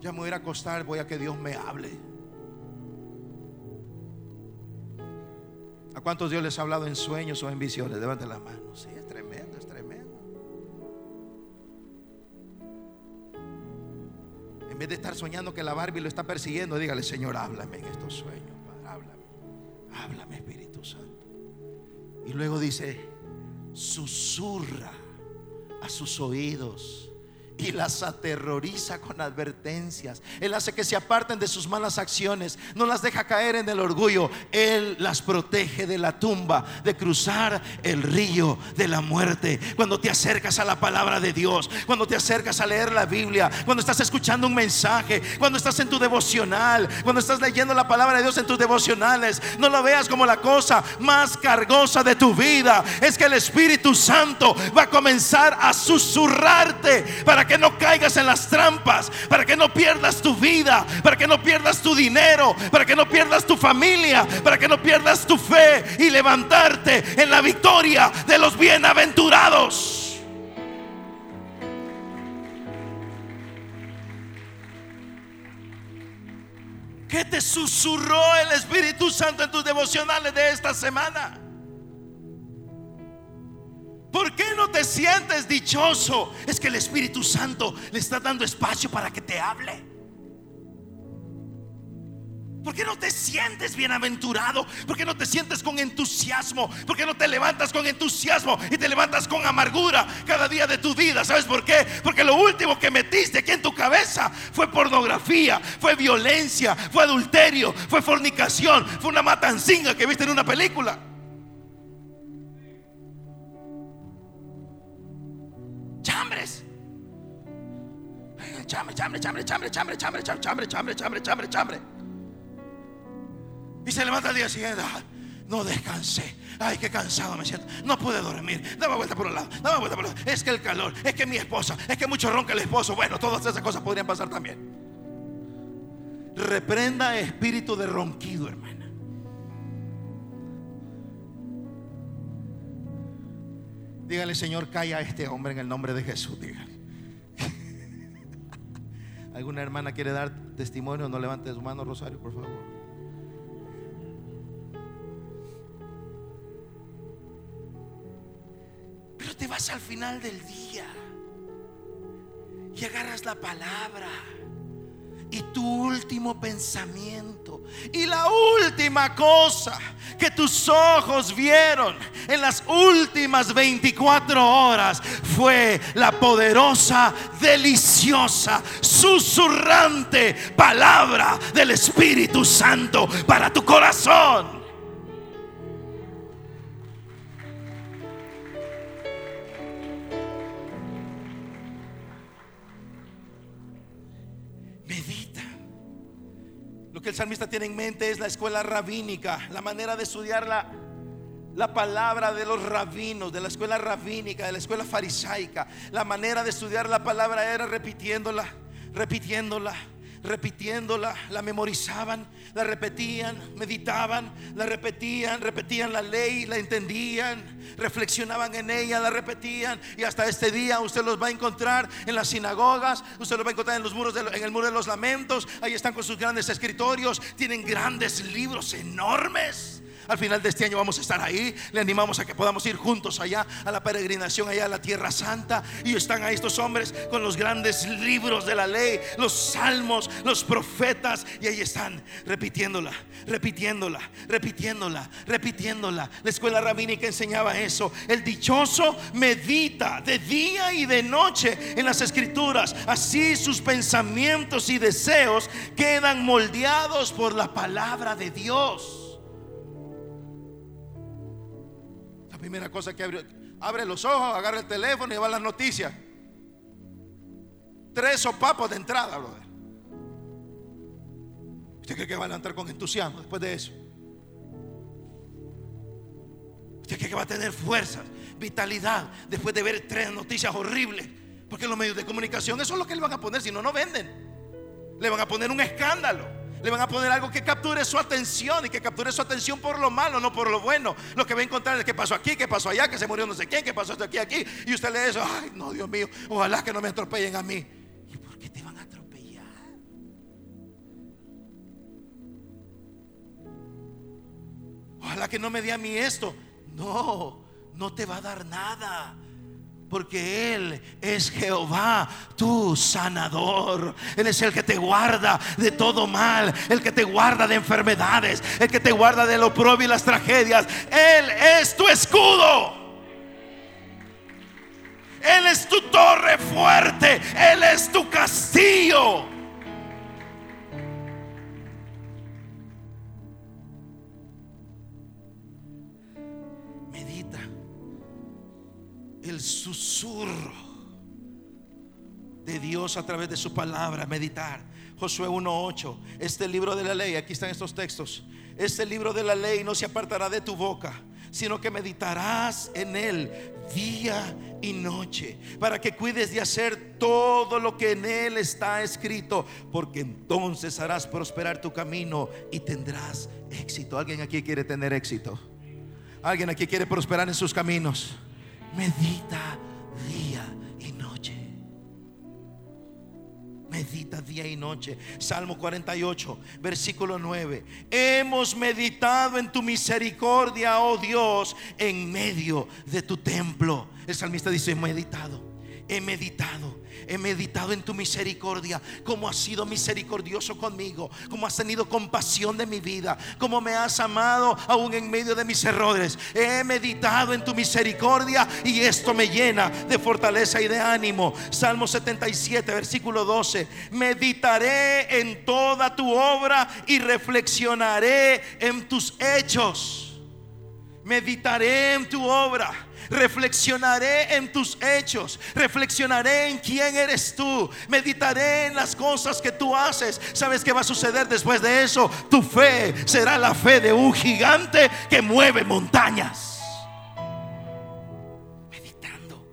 Ya me voy a acostar, voy a que Dios me hable. ¿A cuántos Dios les ha hablado en sueños o en visiones? Levanten la mano. Sí, es tremendo, es tremendo. En vez de estar soñando que la Barbie lo está persiguiendo, dígale, Señor, háblame en estos sueños. háblame. Háblame, Espíritu Santo. Y luego dice, susurra a sus oídos y las aterroriza con advertencias. Él hace que se aparten de sus malas acciones, no las deja caer en el orgullo. Él las protege de la tumba, de cruzar el río de la muerte. Cuando te acercas a la palabra de Dios, cuando te acercas a leer la Biblia, cuando estás escuchando un mensaje, cuando estás en tu devocional, cuando estás leyendo la palabra de Dios en tus devocionales, no lo veas como la cosa más cargosa de tu vida. Es que el Espíritu Santo va a comenzar a susurrarte para que no caigas en las trampas, para que no pierdas tu vida, para que no pierdas tu dinero, para que no pierdas tu familia, para que no pierdas tu fe y levantarte en la victoria de los bienaventurados. ¿Qué te susurró el Espíritu Santo en tus devocionales de esta semana? ¿Por qué no te sientes dichoso? Es que el Espíritu Santo le está dando espacio para que te hable. ¿Por qué no te sientes bienaventurado? ¿Por qué no te sientes con entusiasmo? ¿Por qué no te levantas con entusiasmo y te levantas con amargura cada día de tu vida? ¿Sabes por qué? Porque lo último que metiste aquí en tu cabeza fue pornografía, fue violencia, fue adulterio, fue fornicación, fue una matancinga que viste en una película. Chambres. Chambre, chambre, chambre, chambre, chambre, chambre, chambre, chambre, chambre, chambre, chambre. Y se levanta al día siguiente. no descansé. Ay, qué cansado me siento. No pude dormir. Dame vuelta por un lado. Dame vuelta por un lado. Es que el calor. Es que mi esposa. Es que mucho ronca el esposo. Bueno, todas esas cosas podrían pasar también. Reprenda espíritu de ronquido, hermana. Dígale, Señor, calla a este hombre en el nombre de Jesús. Dígale. ¿Alguna hermana quiere dar testimonio? No levante su mano, Rosario, por favor. te vas al final del día y agarras la palabra y tu último pensamiento y la última cosa que tus ojos vieron en las últimas 24 horas fue la poderosa, deliciosa, susurrante palabra del Espíritu Santo para tu corazón. Salmista tiene en mente es la escuela rabínica, la manera de estudiar la, la palabra de los rabinos, de la escuela rabínica, de la escuela farisaica. La manera de estudiar la palabra era repitiéndola, repitiéndola repitiéndola, la memorizaban, la repetían, meditaban, la repetían, repetían la ley, la entendían, reflexionaban en ella, la repetían y hasta este día usted los va a encontrar en las sinagogas, usted los va a encontrar en los muros en el muro de los lamentos, ahí están con sus grandes escritorios, tienen grandes libros enormes. Al final de este año vamos a estar ahí. Le animamos a que podamos ir juntos allá a la peregrinación, allá a la Tierra Santa. Y están ahí estos hombres con los grandes libros de la ley, los salmos, los profetas. Y ahí están repitiéndola, repitiéndola, repitiéndola, repitiéndola. La escuela rabínica enseñaba eso. El dichoso medita de día y de noche en las escrituras. Así sus pensamientos y deseos quedan moldeados por la palabra de Dios. Primera cosa que abre, abre los ojos, agarra el teléfono y va las noticias. Tres sopapos de entrada, brother. ¿Usted cree que va a levantar con entusiasmo después de eso? ¿Usted cree que va a tener fuerza, vitalidad después de ver tres noticias horribles? Porque los medios de comunicación eso es lo que le van a poner, si no, no venden. Le van a poner un escándalo. Le van a poner algo que capture su atención y que capture su atención por lo malo, no por lo bueno. Lo que va a encontrar es que pasó aquí, que pasó allá, que se murió no sé quién, que pasó esto aquí, aquí. Y usted lee eso, ay, no, Dios mío, ojalá que no me atropellen a mí. ¿Y por qué te van a atropellar? Ojalá que no me dé a mí esto. No, no te va a dar nada. Porque Él es Jehová, tu sanador. Él es el que te guarda de todo mal, el que te guarda de enfermedades, el que te guarda de lo propio y las tragedias. Él es tu escudo. Él es tu torre fuerte. Él es tu castillo. El susurro de Dios a través de su palabra, meditar. Josué 1.8, este libro de la ley, aquí están estos textos. Este libro de la ley no se apartará de tu boca sino que meditarás en él día y noche, para que cuides de hacer todo lo que en él está escrito, porque entonces harás prosperar tu camino y tendrás éxito. ¿Alguien aquí quiere tener éxito? ¿Alguien aquí quiere prosperar en sus caminos? Medita día y noche. Medita día y noche. Salmo 48, versículo 9. Hemos meditado en tu misericordia, oh Dios, en medio de tu templo. El salmista dice, meditado, he meditado he meditado en tu misericordia, cómo has sido misericordioso conmigo, cómo has tenido compasión de mi vida, cómo me has amado aún en medio de mis errores. He meditado en tu misericordia y esto me llena de fortaleza y de ánimo. Salmo 77, versículo 12. Meditaré en toda tu obra y reflexionaré en tus hechos. Meditaré en tu obra reflexionaré en tus hechos, reflexionaré en quién eres tú, meditaré en las cosas que tú haces. ¿Sabes qué va a suceder después de eso? Tu fe será la fe de un gigante que mueve montañas. Meditando.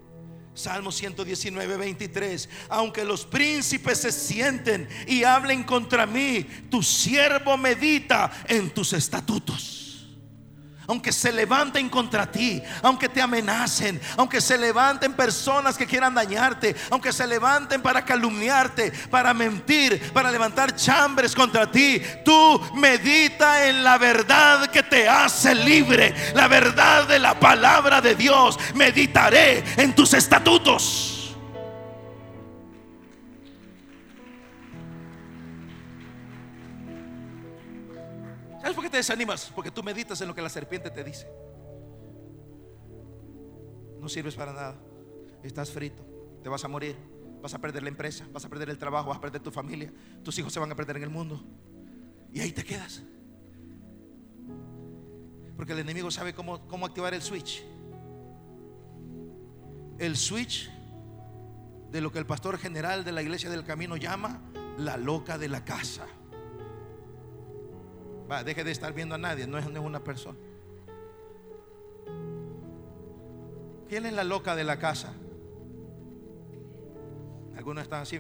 Salmo 119, 23. Aunque los príncipes se sienten y hablen contra mí, tu siervo medita en tus estatutos aunque se levanten contra ti, aunque te amenacen, aunque se levanten personas que quieran dañarte, aunque se levanten para calumniarte, para mentir, para levantar chambres contra ti, tú medita en la verdad que te hace libre, la verdad de la palabra de Dios. Meditaré en tus estatutos. ¿Sabes por qué te desanimas? Porque tú meditas en lo que la serpiente te dice. No sirves para nada. Estás frito. Te vas a morir. Vas a perder la empresa. Vas a perder el trabajo. Vas a perder tu familia. Tus hijos se van a perder en el mundo. Y ahí te quedas. Porque el enemigo sabe cómo, cómo activar el switch. El switch de lo que el pastor general de la iglesia del camino llama la loca de la casa. Deje de estar viendo a nadie, no es una persona. ¿Quién es la loca de la casa? Algunos están así.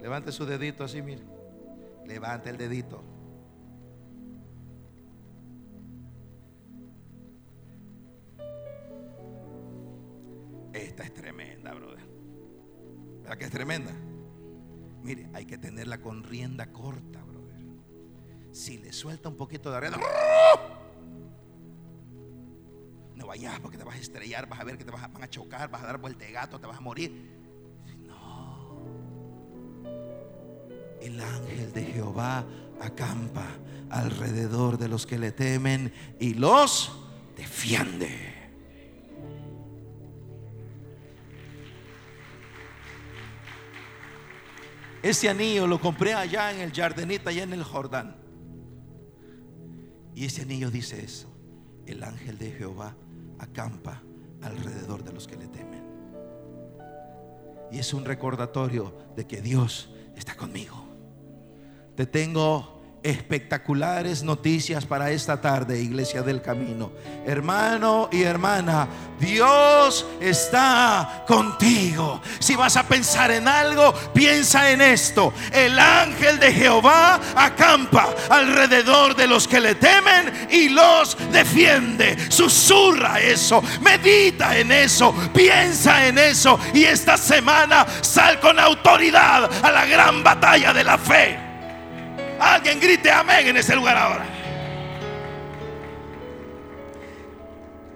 Levante su dedito así, mire. Levante el dedito. Esta es tremenda, brother. ¿Verdad que es tremenda? Mire, hay que tenerla con rienda corta, brother. Si le suelta un poquito de rienda, no vayas porque te vas a estrellar, vas a ver que te vas a, van a chocar, vas a dar vuelta de gato, te vas a morir. No. El ángel de Jehová acampa alrededor de los que le temen y los defiende. Ese anillo lo compré allá en el Jardenita, allá en el Jordán. Y ese anillo dice eso. El ángel de Jehová acampa alrededor de los que le temen. Y es un recordatorio de que Dios está conmigo. Te tengo espectaculares noticias para esta tarde, Iglesia del Camino. Hermano y hermana, Dios está contigo. Si vas a pensar en algo, piensa en esto. El ángel de Jehová acampa alrededor de los que le temen y los defiende. Susurra eso, medita en eso, piensa en eso y esta semana sal con autoridad a la gran batalla de la fe. Alguien grite amén en ese lugar ahora.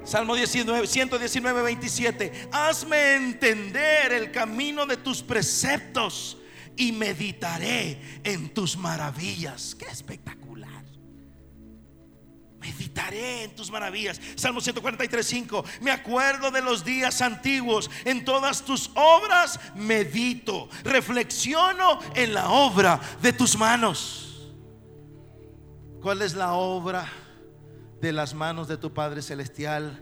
Salmo 19, 119, 27. Hazme entender el camino de tus preceptos y meditaré en tus maravillas. Qué espectacular. Meditaré en tus maravillas. Salmo 143, 5. Me acuerdo de los días antiguos. En todas tus obras medito. Reflexiono en la obra de tus manos. ¿Cuál es la obra de las manos de tu Padre Celestial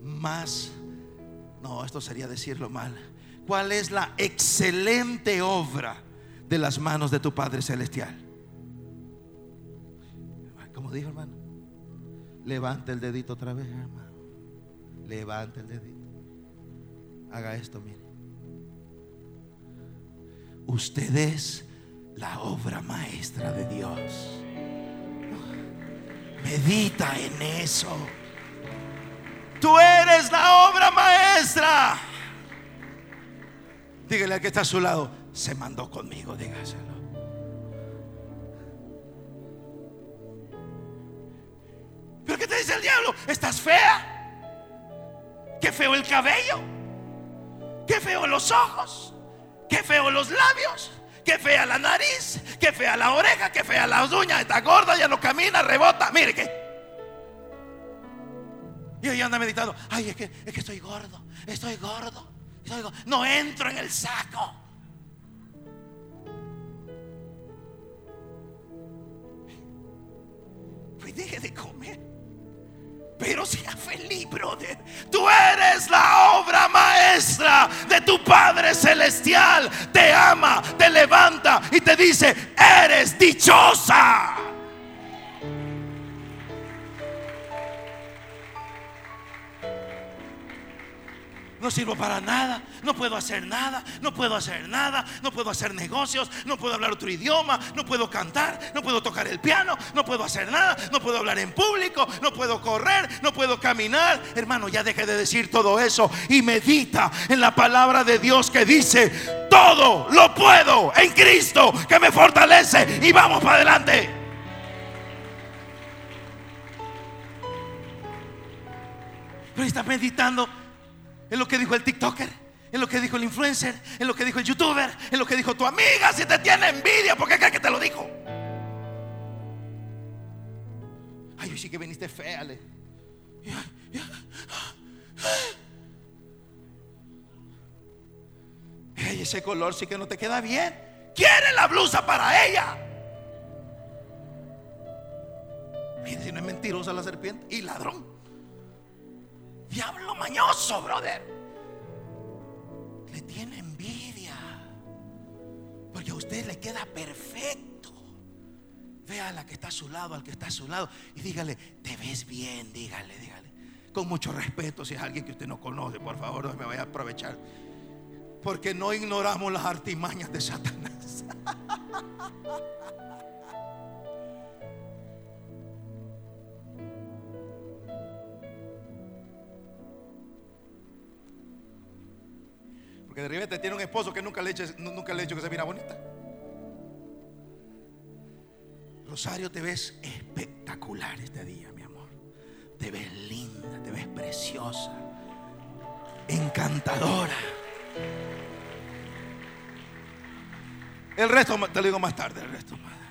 más? No, esto sería decirlo mal. ¿Cuál es la excelente obra de las manos de tu Padre Celestial? Como dijo hermano, levante el dedito otra vez, hermano. Levante el dedito. Haga esto, mire. Usted es la obra maestra de Dios. Medita en eso. Tú eres la obra maestra. Dígale al que está a su lado, se mandó conmigo, dígaselo. ¿Pero qué te dice el diablo? ¿Estás fea? Qué feo el cabello. Qué feo los ojos. Qué feo los labios. Qué fea la nariz. Qué fea la oreja. Qué fea las uñas. Está gorda, ya no camina, rebota. Mire que. Y ella anda meditando. Ay, es que, es que estoy gordo. Estoy gordo. Estoy gordo. No entro en el saco. Pues deje de comer. Pero sea feliz, brother. Tú eres la obra maestra de tu Padre Celestial. Te ama, te levanta y te dice, eres dichosa. No sirvo para nada, no puedo hacer nada, no puedo hacer nada, no puedo hacer negocios, no puedo hablar otro idioma, no puedo cantar, no puedo tocar el piano, no puedo hacer nada, no puedo hablar en público, no puedo correr, no puedo caminar. Hermano, ya deje de decir todo eso y medita en la palabra de Dios que dice, todo lo puedo en Cristo que me fortalece y vamos para adelante. Pero está meditando en lo que dijo el TikToker, en lo que dijo el influencer, en lo que dijo el youtuber, en lo que dijo tu amiga. Si te tiene envidia, ¿por qué crees que te lo dijo? Ay, sí que viniste fea. Le. Ese color sí que no te queda bien. Quiere la blusa para ella. Mire, si no es mentirosa la serpiente y ladrón. Diablo mañoso, brother. Le tiene envidia. Porque a usted le queda perfecto. Vea a la que está a su lado, al que está a su lado. Y dígale, te ves bien, dígale, dígale. Con mucho respeto, si es alguien que usted no conoce, por favor, no me vaya a aprovechar. Porque no ignoramos las artimañas de Satanás. Porque de repente tiene un esposo que nunca le, nunca le ha dicho que se mira bonita. Rosario, te ves espectacular este día, mi amor. Te ves linda, te ves preciosa, encantadora. El resto te lo digo más tarde, el resto más.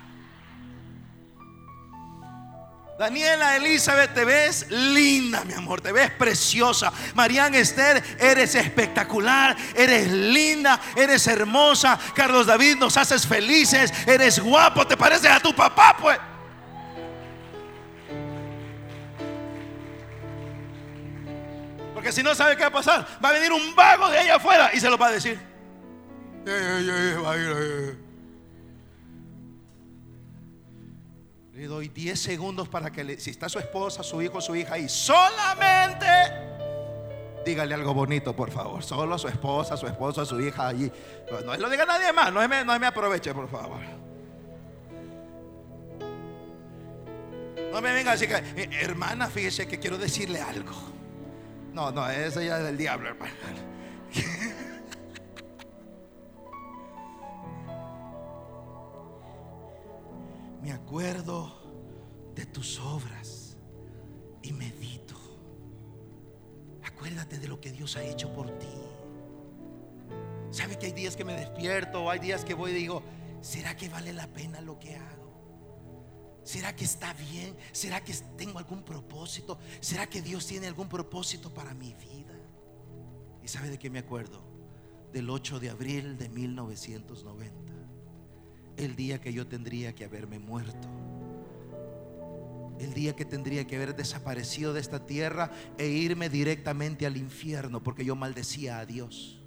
Daniela Elizabeth, te ves linda, mi amor, te ves preciosa. Marian Esther, eres espectacular, eres linda, eres hermosa. Carlos David, nos haces felices, eres guapo, te pareces a tu papá, pues. Porque si no sabe qué va a pasar, va a venir un vago de allá afuera y se lo va a decir. Le doy 10 segundos para que, le, si está su esposa, su hijo, su hija ahí, solamente dígale algo bonito, por favor. Solo a su esposa, su esposo, su hija allí. No lo diga nadie más, no me, no me aproveche, por favor. No me venga a decir que, eh, hermana, fíjese que quiero decirle algo. No, no, eso ya es del diablo, hermano. De lo que Dios ha hecho por ti. ¿Sabe que hay días que me despierto, hay días que voy y digo, ¿será que vale la pena lo que hago? ¿Será que está bien? ¿Será que tengo algún propósito? ¿Será que Dios tiene algún propósito para mi vida? ¿Y sabe de qué me acuerdo? Del 8 de abril de 1990 el día que yo tendría que haberme muerto. El día que tendría que haber desaparecido de esta tierra e irme directamente al infierno porque yo maldecía a Dios.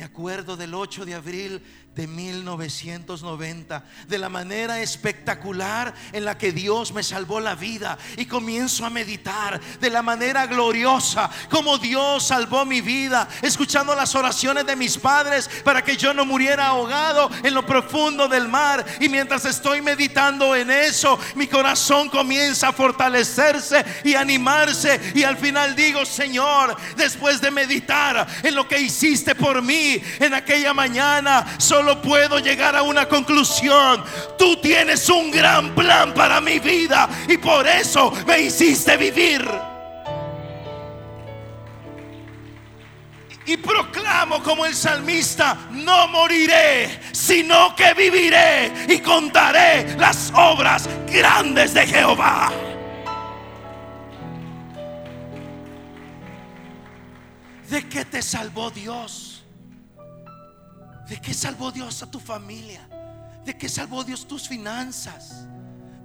Me acuerdo del 8 de abril de 1990, de la manera espectacular en la que Dios me salvó la vida y comienzo a meditar de la manera gloriosa como Dios salvó mi vida, escuchando las oraciones de mis padres para que yo no muriera ahogado en lo profundo del mar. Y mientras estoy meditando en eso, mi corazón comienza a fortalecerse y animarse y al final digo, Señor, después de meditar en lo que hiciste por mí en aquella mañana, solo puedo llegar a una conclusión. Tú tienes un gran plan para mi vida y por eso me hiciste vivir. Y proclamo como el salmista, no moriré, sino que viviré y contaré las obras grandes de Jehová. ¿De qué te salvó Dios? ¿De qué salvó Dios a tu familia? ¿De qué salvó Dios tus finanzas?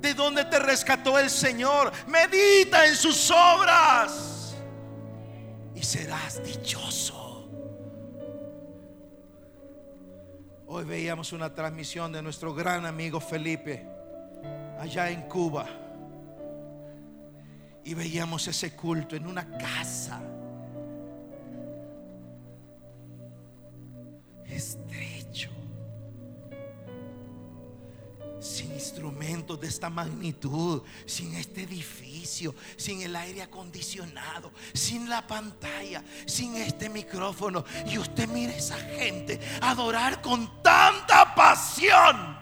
¿De dónde te rescató el Señor? Medita en sus obras y serás dichoso. Hoy veíamos una transmisión de nuestro gran amigo Felipe allá en Cuba y veíamos ese culto en una casa estrecho, sin instrumentos de esta magnitud, sin este edificio, sin el aire acondicionado, sin la pantalla, sin este micrófono. Y usted mire esa gente adorar con tanta pasión.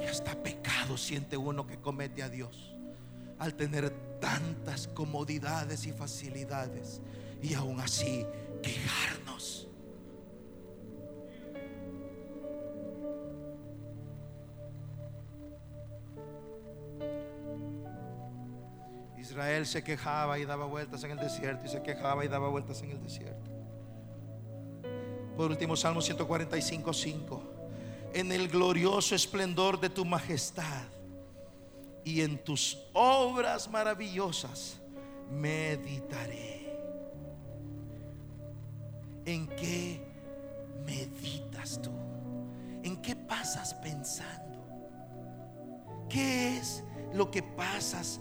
Y hasta pecado siente uno que comete a Dios al tener tantas comodidades y facilidades y aún así quejarnos. Israel se quejaba y daba vueltas en el desierto y se quejaba y daba vueltas en el desierto. Por último, Salmo 145, 5. En el glorioso esplendor de tu majestad y en tus obras maravillosas meditaré. ¿En qué meditas tú? ¿En qué pasas pensando? ¿Qué es lo que pasas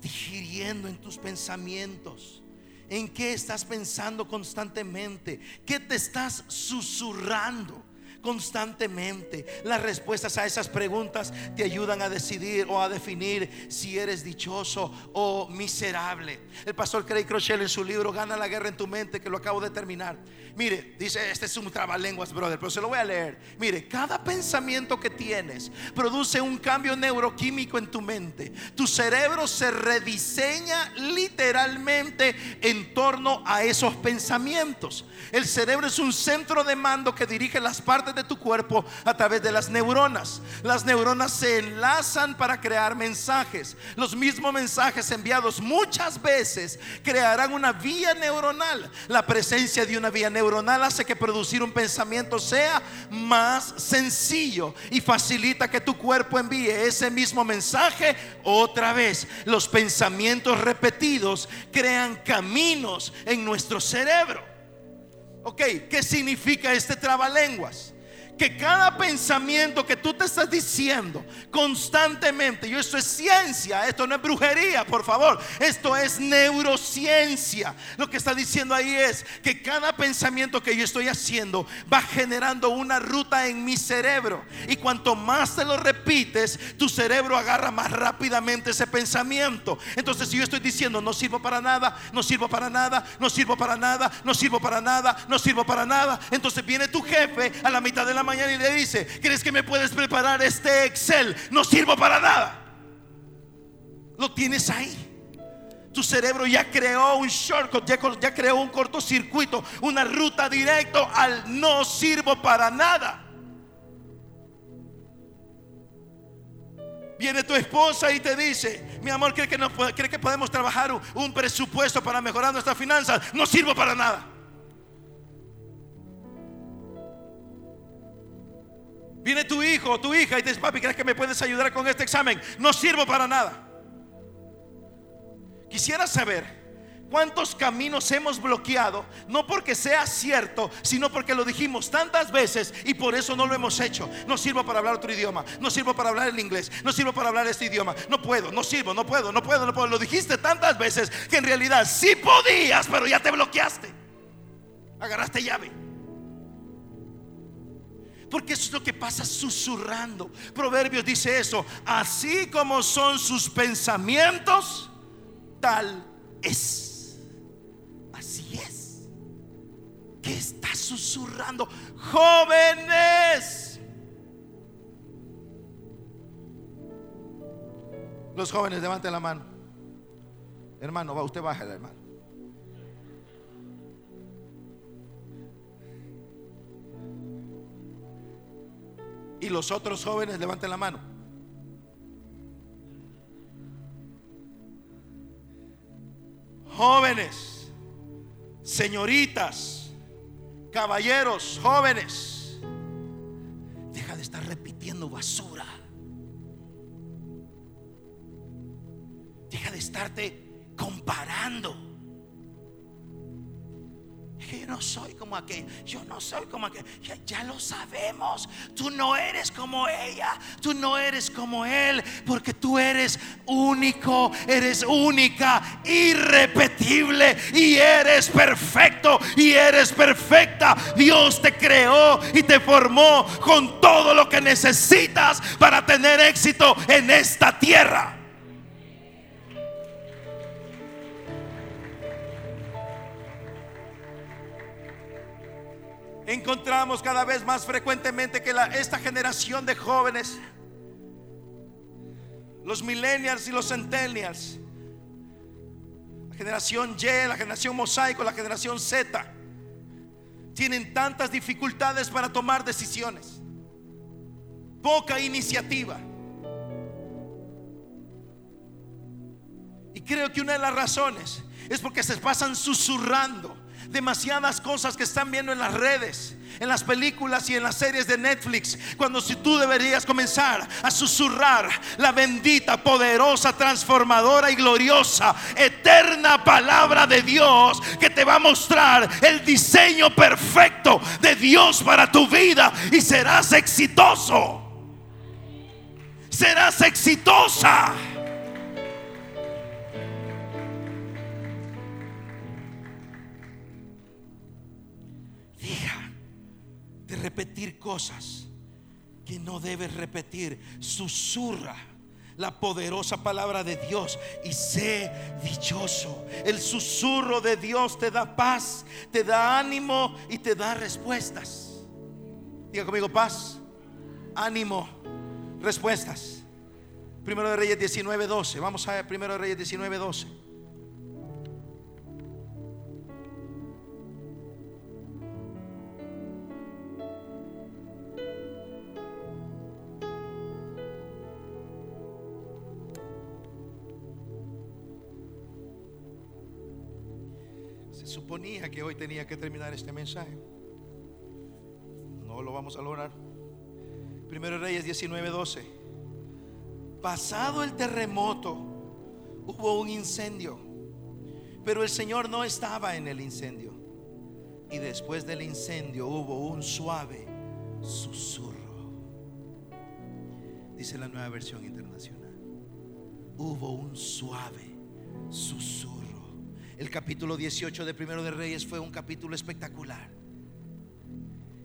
digiriendo en tus pensamientos? ¿En qué estás pensando constantemente? ¿Qué te estás susurrando? Constantemente. Las respuestas a esas preguntas te ayudan a decidir o a definir si eres dichoso o miserable. El pastor Craig Crochel en su libro Gana la guerra en tu mente, que lo acabo de terminar. Mire, dice, este es un trabalenguas, brother, pero se lo voy a leer. Mire, cada pensamiento que tienes produce un cambio neuroquímico en tu mente. Tu cerebro se rediseña literalmente en torno a esos pensamientos. El cerebro es un centro de mando que dirige las partes de tu cuerpo a través de las neuronas. Las neuronas se enlazan para crear mensajes. Los mismos mensajes enviados muchas veces crearán una vía neuronal. La presencia de una vía neuronal hace que producir un pensamiento sea más sencillo y facilita que tu cuerpo envíe ese mismo mensaje otra vez. Los pensamientos repetidos crean caminos en nuestro cerebro. Ok, ¿qué significa este trabalenguas? Que cada pensamiento que tú te estás diciendo constantemente, y esto es ciencia, esto no es brujería, por favor, esto es neurociencia. Lo que está diciendo ahí es que cada pensamiento que yo estoy haciendo va generando una ruta en mi cerebro. Y cuanto más te lo repites, tu cerebro agarra más rápidamente ese pensamiento. Entonces, si yo estoy diciendo, no sirvo para nada, no sirvo para nada, no sirvo para nada, no sirvo para nada, no sirvo para nada, entonces viene tu jefe a la mitad de la mañana y le dice, ¿crees que me puedes preparar este Excel? No sirvo para nada. Lo tienes ahí. Tu cerebro ya creó un shortcut, ya, creó un cortocircuito, una ruta directa al no sirvo para nada. Viene tu esposa y te dice, mi amor, ¿cree que, no, ¿cree que podemos trabajar un presupuesto para mejorar nuestras finanzas? No sirvo para nada. Viene tu hijo o tu hija y dice, papi, ¿crees que me puedes ayudar con este examen? No sirvo para nada. Quisiera saber ¿Cuántos caminos hemos bloqueado? No porque sea cierto, sino porque lo dijimos tantas veces y por eso no lo hemos hecho. No sirvo para hablar otro idioma, no sirvo para hablar el inglés, no sirvo para hablar este idioma. No puedo, no sirvo, no puedo, no puedo, no puedo. Lo dijiste tantas veces que en realidad sí podías, pero ya te bloqueaste. Agarraste llave. Porque eso es lo que pasa susurrando. Proverbios dice eso. Así como son sus pensamientos, tal es. que está susurrando, jóvenes. Los jóvenes, levanten la mano. Hermano, va, usted baja, hermano. Y los otros jóvenes, levanten la mano. Jóvenes, señoritas, Caballeros, jóvenes, deja de estar repitiendo basura. Deja de estarte comparando yo no soy como aquel, yo no soy como aquel. Ya, ya, lo sabemos. Tú no eres como ella, tú no eres como él, porque tú eres único, eres única, irrepetible y eres perfecto y eres perfecta. Dios te creó y te formó con todo lo que necesitas para tener éxito en esta tierra. Encontramos cada vez más frecuentemente que esta generación de jóvenes, los millennials y los centennials, la generación Y, la generación mosaico, la generación Z, tienen tantas dificultades para tomar decisiones, poca iniciativa. Y creo que una de las razones es porque se pasan susurrando demasiadas cosas que están viendo en las redes, en las películas y en las series de Netflix, cuando si tú deberías comenzar a susurrar la bendita, poderosa, transformadora y gloriosa, eterna palabra de Dios que te va a mostrar el diseño perfecto de Dios para tu vida y serás exitoso. Serás exitosa. Repetir cosas que no debes repetir. Susurra la poderosa palabra de Dios y sé dichoso. El susurro de Dios te da paz, te da ánimo y te da respuestas. Diga conmigo paz, ánimo, respuestas. Primero de Reyes 19:12. Vamos a ver Primero de Reyes 19:12. Suponía que hoy tenía que terminar este mensaje. No lo vamos a lograr. Primero Reyes 19:12. Pasado el terremoto, hubo un incendio, pero el Señor no estaba en el incendio. Y después del incendio hubo un suave susurro. Dice la nueva versión internacional. Hubo un suave susurro. El capítulo 18 de Primero de Reyes fue un capítulo espectacular.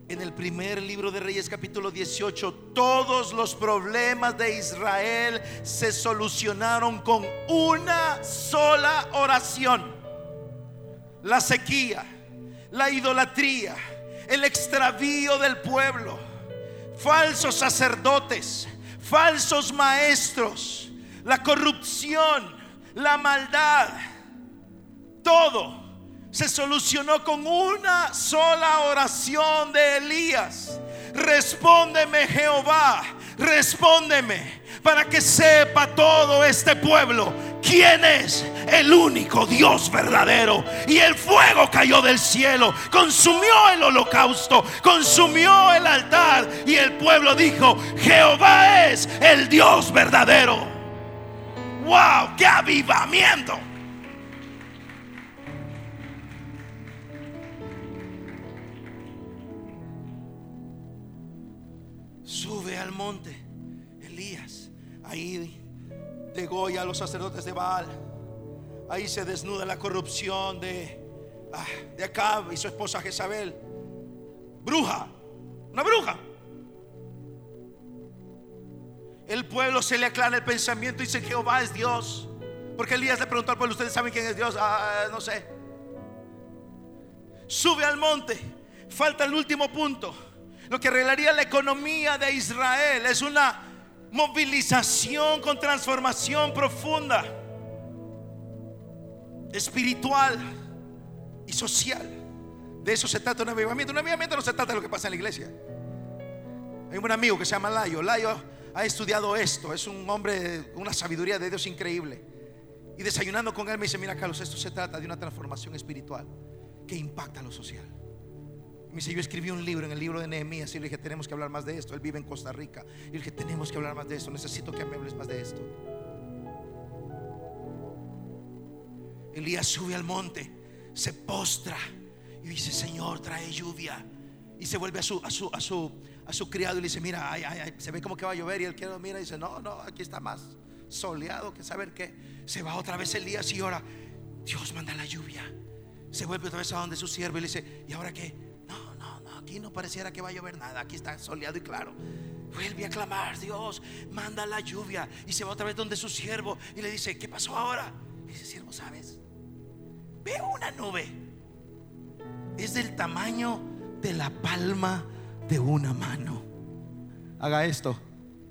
En el primer libro de Reyes capítulo 18, todos los problemas de Israel se solucionaron con una sola oración. La sequía, la idolatría, el extravío del pueblo, falsos sacerdotes, falsos maestros, la corrupción, la maldad todo se solucionó con una sola oración de Elías. Respóndeme Jehová, respóndeme para que sepa todo este pueblo quién es el único Dios verdadero. Y el fuego cayó del cielo, consumió el holocausto, consumió el altar y el pueblo dijo, Jehová es el Dios verdadero. ¡Wow! ¡Qué avivamiento! Sube al monte. Elías, ahí degolla a los sacerdotes de Baal. Ahí se desnuda la corrupción de, ah, de Acab y su esposa Jezabel. Bruja, una bruja. El pueblo se le aclara el pensamiento y dice Jehová es Dios. Porque Elías le preguntó al pueblo, ¿ustedes saben quién es Dios? Ah, no sé. Sube al monte. Falta el último punto. Lo que arreglaría la economía de Israel es una movilización con transformación profunda, espiritual y social. De eso se trata un avivamiento. Un avivamiento no se trata de lo que pasa en la iglesia. Hay un buen amigo que se llama Layo. Layo ha estudiado esto. Es un hombre con una sabiduría de Dios increíble. Y desayunando con él me dice, mira Carlos, esto se trata de una transformación espiritual que impacta lo social. Me dice, yo escribí un libro en el libro de Nehemías y le dije, tenemos que hablar más de esto. Él vive en Costa Rica. Y le dije, tenemos que hablar más de esto. Necesito que me hables más de esto. Elías sube al monte, se postra y dice, Señor, trae lluvia. Y se vuelve a su, a su, a su, a su criado y le dice, mira, se ve como que va a llover. Y el criado mira y dice, no, no, aquí está más soleado que saber que se va otra vez Elías y ahora Dios manda la lluvia. Se vuelve otra vez a donde su siervo y le dice, ¿y ahora qué? Aquí no pareciera que va a llover nada, aquí está soleado y claro. Vuelve a clamar, Dios, manda la lluvia. Y se va otra vez donde su siervo y le dice, ¿qué pasó ahora? Y dice, siervo, ¿sabes? Veo una nube. Es del tamaño de la palma de una mano. Haga esto,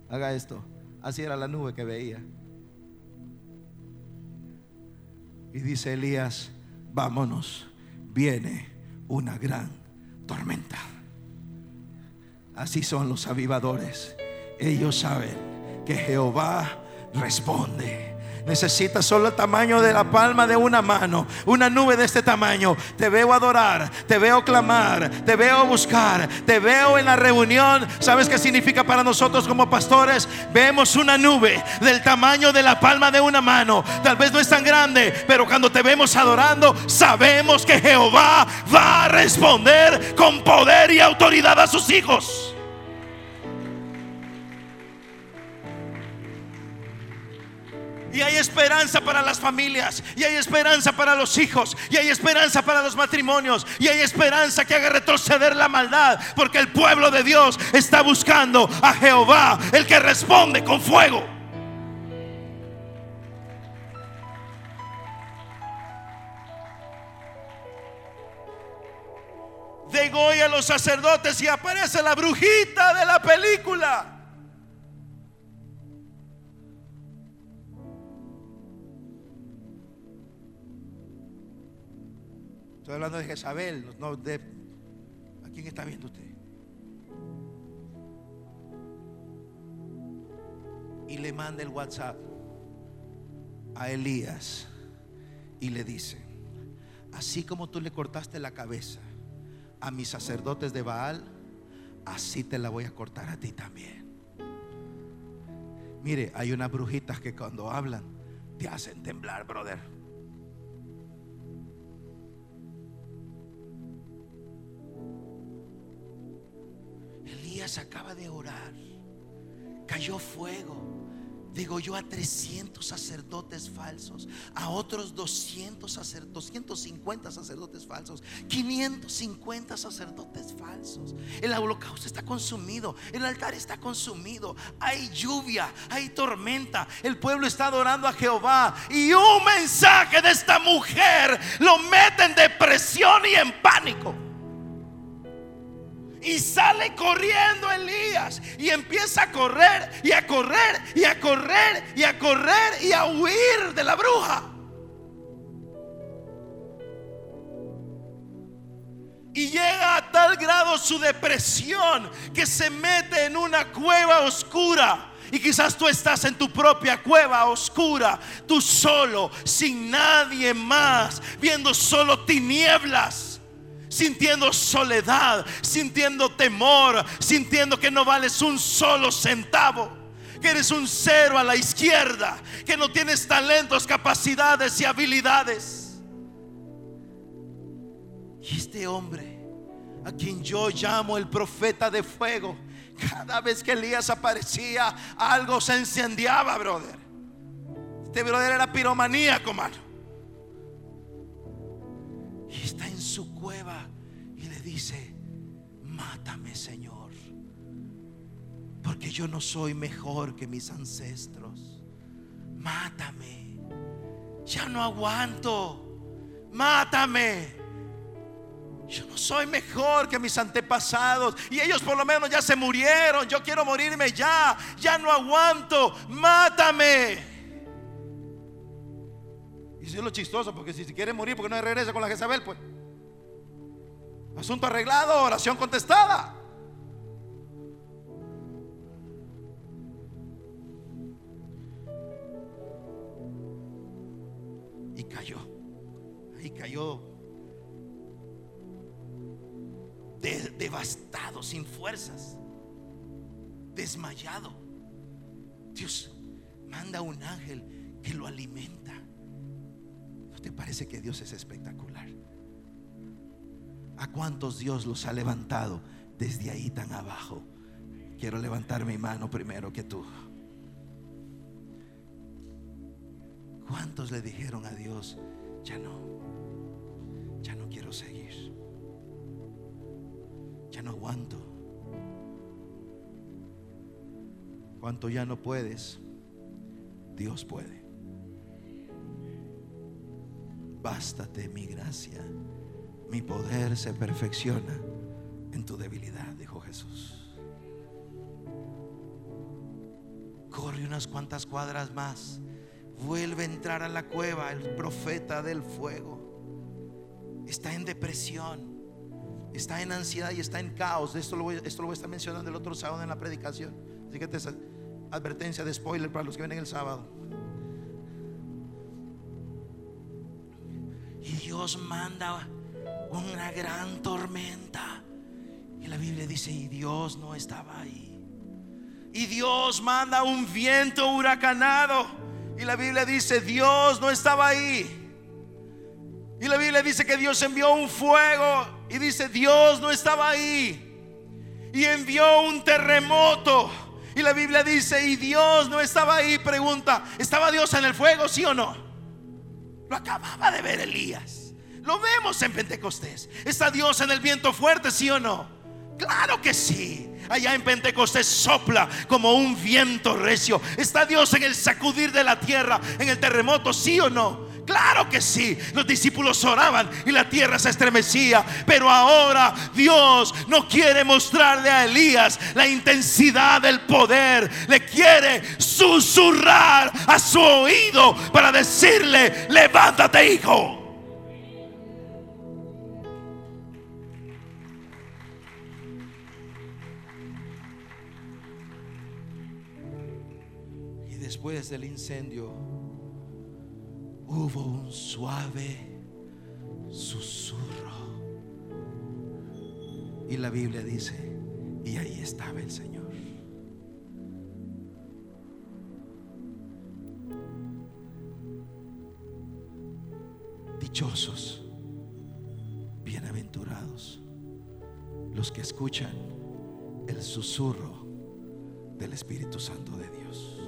haga esto. Así era la nube que veía. Y dice Elías, vámonos, viene una gran tormenta. Así son los avivadores. Ellos saben que Jehová responde Necesitas solo el tamaño de la palma de una mano, una nube de este tamaño. Te veo adorar, te veo clamar, te veo buscar, te veo en la reunión. ¿Sabes qué significa para nosotros como pastores? Vemos una nube del tamaño de la palma de una mano. Tal vez no es tan grande, pero cuando te vemos adorando, sabemos que Jehová va a responder con poder y autoridad a sus hijos. Y hay esperanza para las familias. Y hay esperanza para los hijos. Y hay esperanza para los matrimonios. Y hay esperanza que haga retroceder la maldad. Porque el pueblo de Dios está buscando a Jehová, el que responde con fuego. Degolla a los sacerdotes y aparece la brujita de la película. Estoy hablando de Jezabel. ¿A quién está viendo usted? Y le manda el WhatsApp a Elías y le dice, así como tú le cortaste la cabeza a mis sacerdotes de Baal, así te la voy a cortar a ti también. Mire, hay unas brujitas que cuando hablan te hacen temblar, brother. Acaba de orar. Cayó fuego. Digo yo a 300 sacerdotes falsos, a otros 200 sacerdotes, 250 sacerdotes falsos, 550 sacerdotes falsos. El holocausto está consumido, el altar está consumido, hay lluvia, hay tormenta, el pueblo está adorando a Jehová y un mensaje de esta mujer lo mete en depresión y en pánico. Y sale corriendo Elías y empieza a correr y a correr y a correr y a correr y a huir de la bruja. Y llega a tal grado su depresión que se mete en una cueva oscura. Y quizás tú estás en tu propia cueva oscura, tú solo, sin nadie más, viendo solo tinieblas sintiendo soledad, sintiendo temor, sintiendo que no vales un solo centavo, que eres un cero a la izquierda, que no tienes talentos, capacidades y habilidades. Y este hombre, a quien yo llamo el profeta de fuego, Cada vez que Elías aparecía, algo se encendiaba, brother. Este brother era piromaníaco, mano. Y está en su cueva y le dice, mátame, Señor. Porque yo no soy mejor que mis ancestros. Mátame. Ya no aguanto. Mátame. Yo no soy mejor que mis antepasados. Y ellos por lo menos ya se murieron. Yo quiero morirme ya. Ya no aguanto. Mátame. Si es lo chistoso, porque si quiere morir, porque no regresa con la Jezabel, pues. Asunto arreglado, oración contestada. Y cayó. Ahí cayó devastado, sin fuerzas, desmayado. Dios manda un ángel que lo alimenta. ¿No te parece que Dios es espectacular? ¿A cuántos Dios los ha levantado desde ahí tan abajo? Quiero levantar mi mano primero que tú. ¿Cuántos le dijeron a Dios, ya no, ya no quiero seguir? Ya no aguanto. Cuanto ya no puedes, Dios puede. Bástate mi gracia. Mi poder se perfecciona en tu debilidad, dijo Jesús. Corre unas cuantas cuadras más. Vuelve a entrar a la cueva el profeta del fuego. Está en depresión está en ansiedad y está en caos. Esto lo voy, esto lo a estar mencionando el otro sábado en la predicación. Así que te advertencia de spoiler para los que vienen el sábado. Dios manda una gran tormenta. Y la Biblia dice, y Dios no estaba ahí. Y Dios manda un viento huracanado. Y la Biblia dice, Dios no estaba ahí. Y la Biblia dice que Dios envió un fuego y dice, Dios no estaba ahí. Y envió un terremoto. Y la Biblia dice, y Dios no estaba ahí. Pregunta, ¿estaba Dios en el fuego, sí o no? Lo acababa de ver Elías. Lo vemos en Pentecostés. ¿Está Dios en el viento fuerte, sí o no? Claro que sí. Allá en Pentecostés sopla como un viento recio. ¿Está Dios en el sacudir de la tierra, en el terremoto, sí o no? Claro que sí. Los discípulos oraban y la tierra se estremecía. Pero ahora Dios no quiere mostrarle a Elías la intensidad del poder. Le quiere susurrar a su oído para decirle, levántate hijo. Después del incendio hubo un suave susurro. Y la Biblia dice, y ahí estaba el Señor. Dichosos, bienaventurados, los que escuchan el susurro del Espíritu Santo de Dios.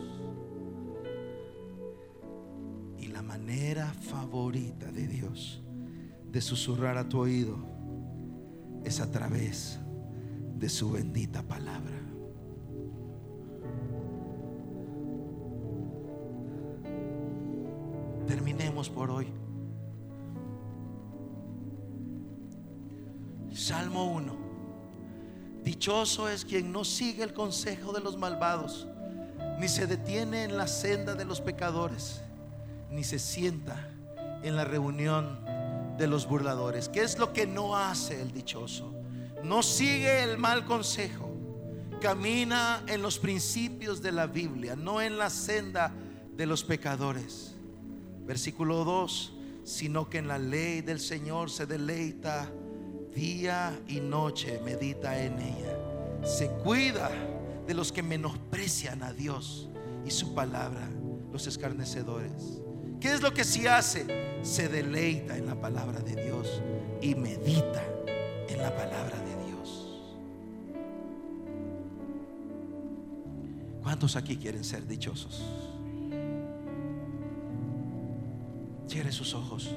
Manera favorita de Dios de susurrar a tu oído es a través de su bendita palabra. Terminemos por hoy. Salmo 1. Dichoso es quien no sigue el consejo de los malvados, ni se detiene en la senda de los pecadores ni se sienta en la reunión de los burladores. ¿Qué es lo que no hace el dichoso? No sigue el mal consejo. Camina en los principios de la Biblia, no en la senda de los pecadores. Versículo 2, sino que en la ley del Señor se deleita día y noche, medita en ella. Se cuida de los que menosprecian a Dios y su palabra, los escarnecedores. ¿Qué es lo que si hace? Se deleita en la palabra de Dios y medita en la palabra de Dios. ¿Cuántos aquí quieren ser dichosos? Cierre sus ojos.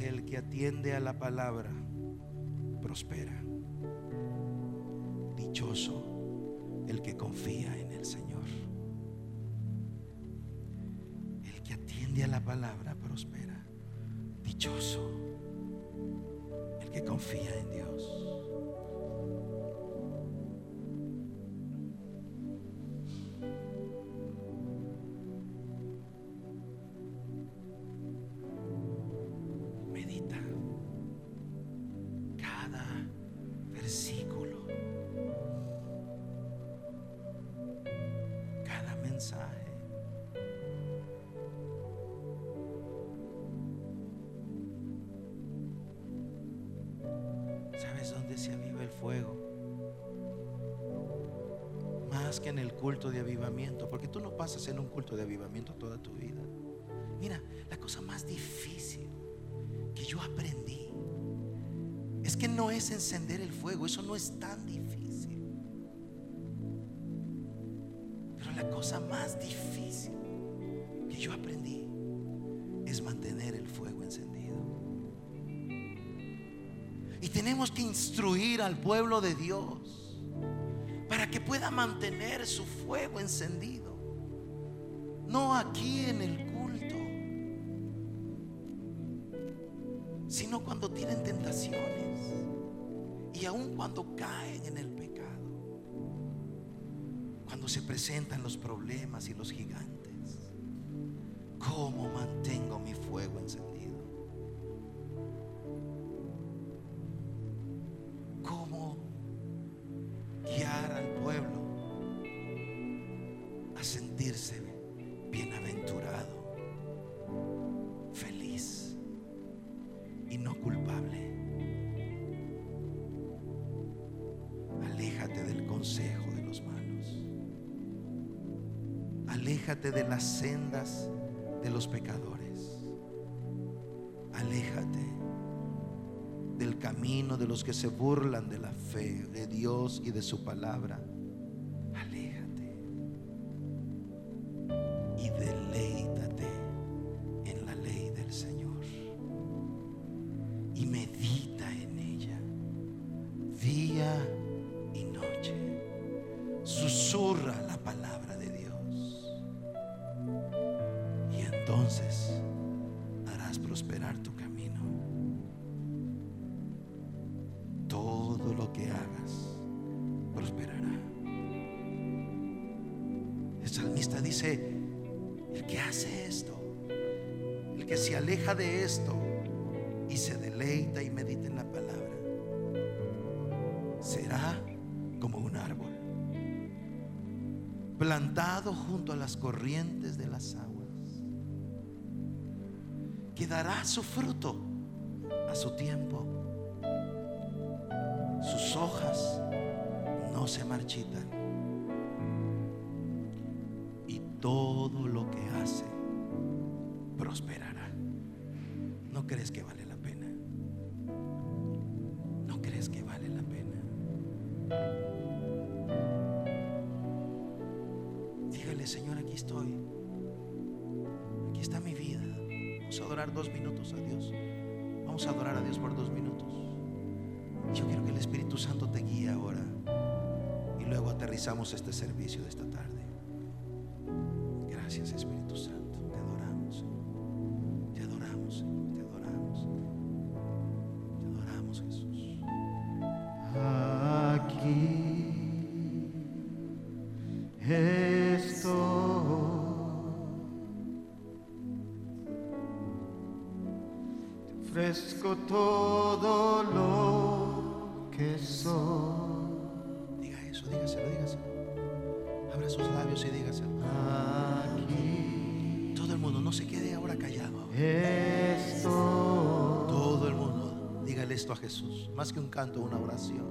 El que atiende a la palabra prospera. Dichoso el que confía en el Señor. El que atiende a la palabra prospera. Dichoso el que confía en Dios. ¿Sabes dónde se aviva el fuego? Más que en el culto de avivamiento, porque tú no pasas en un culto de avivamiento toda tu vida. Mira, la cosa más difícil que yo aprendí es que no es encender el fuego, eso no es tan difícil. Pero la cosa más difícil que instruir al pueblo de Dios para que pueda mantener su fuego encendido. No aquí en el culto, sino cuando tienen tentaciones y aun cuando caen en el pecado, cuando se presentan los problemas y los gigantes. Se burlan de la fe de Dios y de su palabra. Dice, el que hace esto, el que se aleja de esto y se deleita y medita en la palabra, será como un árbol plantado junto a las corrientes de las aguas, que dará su fruto a su tiempo. Sus hojas no se marchitan todo lo que hace prosperará. ¿No crees que vale la pena? ¿No crees que vale la pena? Dígale, Señor, aquí estoy. Aquí está mi vida. Vamos a adorar dos minutos a Dios. Vamos a adorar a Dios por dos minutos. Yo quiero que el Espíritu Santo te guíe ahora. Y luego aterrizamos este servicio de esta tarde. Gracias, Espíritu Santo. Te adoramos. Te adoramos. Te adoramos. Te adoramos, Jesús. Aquí estoy. Te ofrezco todo Esto a Jesús. Más que un canto, una oración.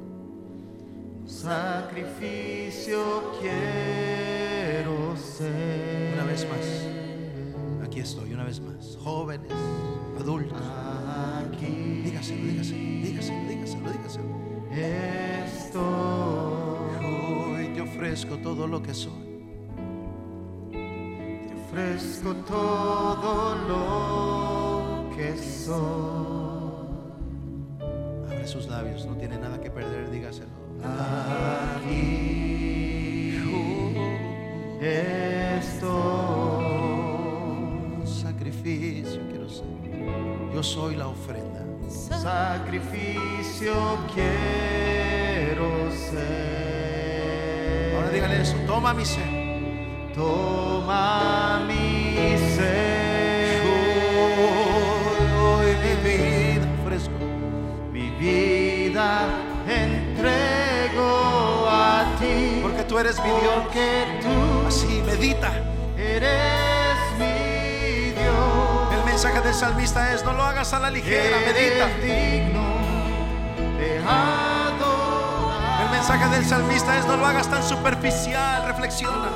sacrificio quiero ser. Una vez más. Aquí estoy, una vez más. Jóvenes, adultos. Aquí Dígaselo, dígaselo, dígaselo, dígaselo, dígaselo. estoy. Hoy te ofrezco todo lo que soy. Te ofrezco todo lo que soy. Sus labios, no tiene nada que perder, dígaselo. Aquí estoy. Sacrificio quiero ser. Yo soy la ofrenda. Sacrificio quiero ser. Ahora dígale eso. Toma mi ser. Toma mi ser. Tú eres mi Dios. Porque tú Así, medita. eres mi Dios. El mensaje del salmista es: no lo hagas a la ligera, medita. Digno de adorar. El mensaje del salmista es: no lo hagas tan superficial, reflexiona.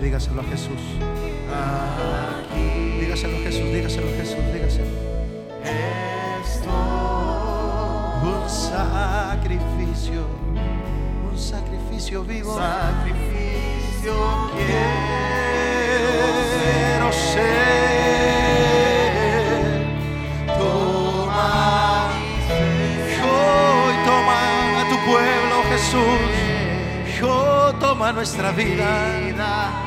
Dígaselo a Jesús. Aquí Dígaselo a Jesús, dígaselo a Jesús, dígaselo. estoy. Un sacrificio, un sacrificio vivo. Sacrificio quiero ser. Toma. Hoy toma a tu pueblo, Jesús. Yo toma nuestra vida.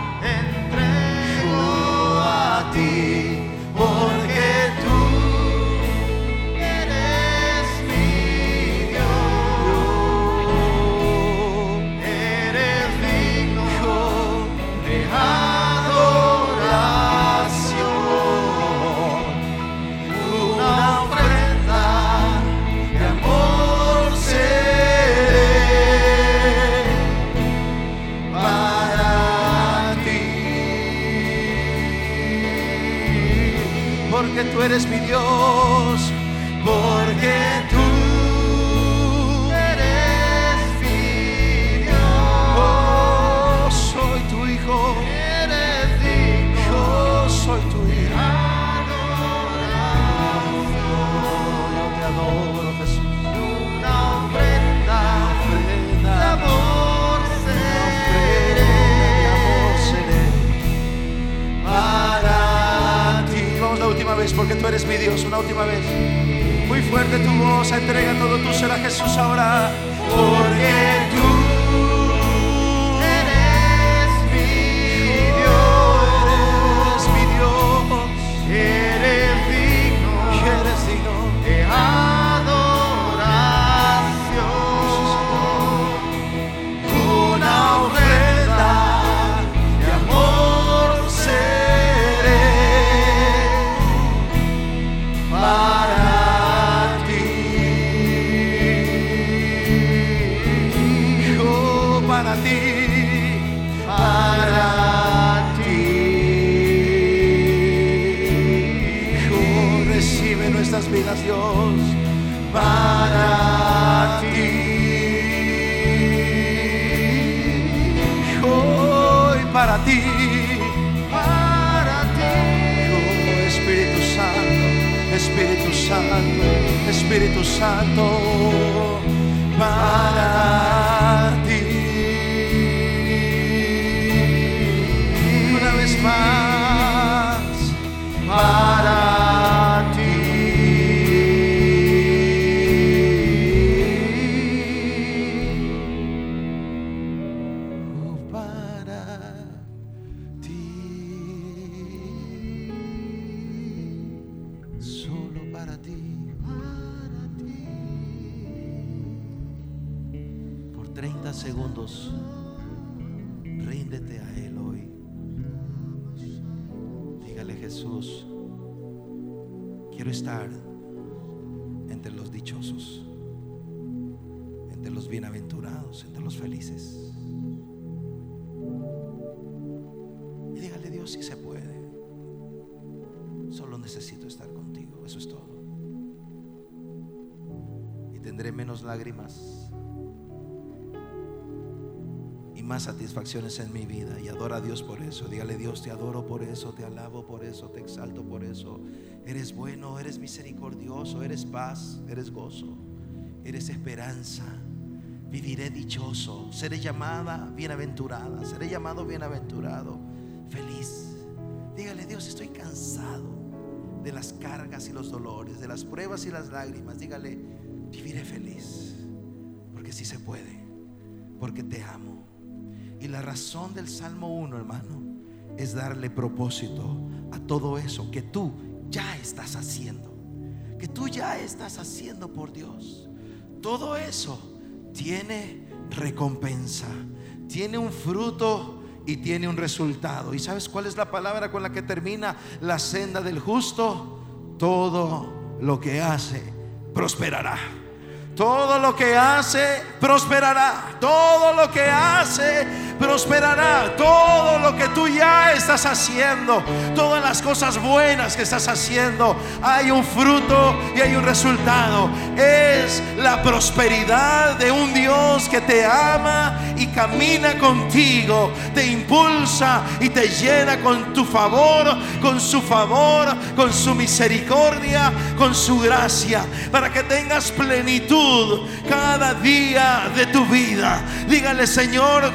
Jesús, quiero estar entre los dichosos, entre los bienaventurados, entre los felices. Y dígale Dios si se puede. Solo necesito estar contigo, eso es todo. Y tendré menos lágrimas más satisfacciones en mi vida. Y adora a Dios por eso. Dígale Dios, te adoro por eso, te alabo por eso, te exalto por eso. Eres bueno, eres misericordioso, eres paz, eres gozo, eres esperanza. Viviré dichoso, seré llamada bienaventurada, seré llamado bienaventurado, feliz. Dígale, Dios, estoy cansado de las cargas y los dolores, de las pruebas y las lágrimas. Dígale, viviré feliz, porque sí se puede, porque te amo. Y la razón del Salmo 1, hermano, es darle propósito a todo eso que tú ya estás haciendo, que tú ya estás haciendo por Dios. Todo eso tiene recompensa, tiene un fruto y tiene un resultado. ¿Y sabes cuál es la palabra con la que termina la senda del justo? Todo lo que hace prosperará. Todo lo que hace prosperará. Todo lo que hace prosperará. Todo lo que tú ya estás haciendo, todas las cosas buenas que estás haciendo, hay un fruto y hay un resultado. Es la prosperidad de un Dios que te ama y camina contigo, te impulsa y te llena con tu favor, con su favor, con su misericordia, con su gracia, para que tengas plenitud cada día de tu vida. Dígale, Señor,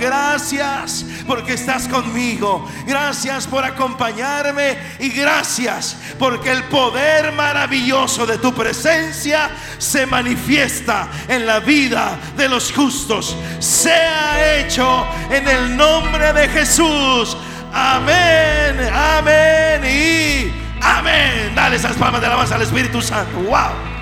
gracias porque estás conmigo. Gracias por acompañarme y gracias porque el poder maravilloso de tu presencia se manifiesta en la vida de los justos. Sea hecho en el nombre de Jesús. Amén, amén y amén. Dale esas palmas de alabanza al Espíritu Santo. Wow.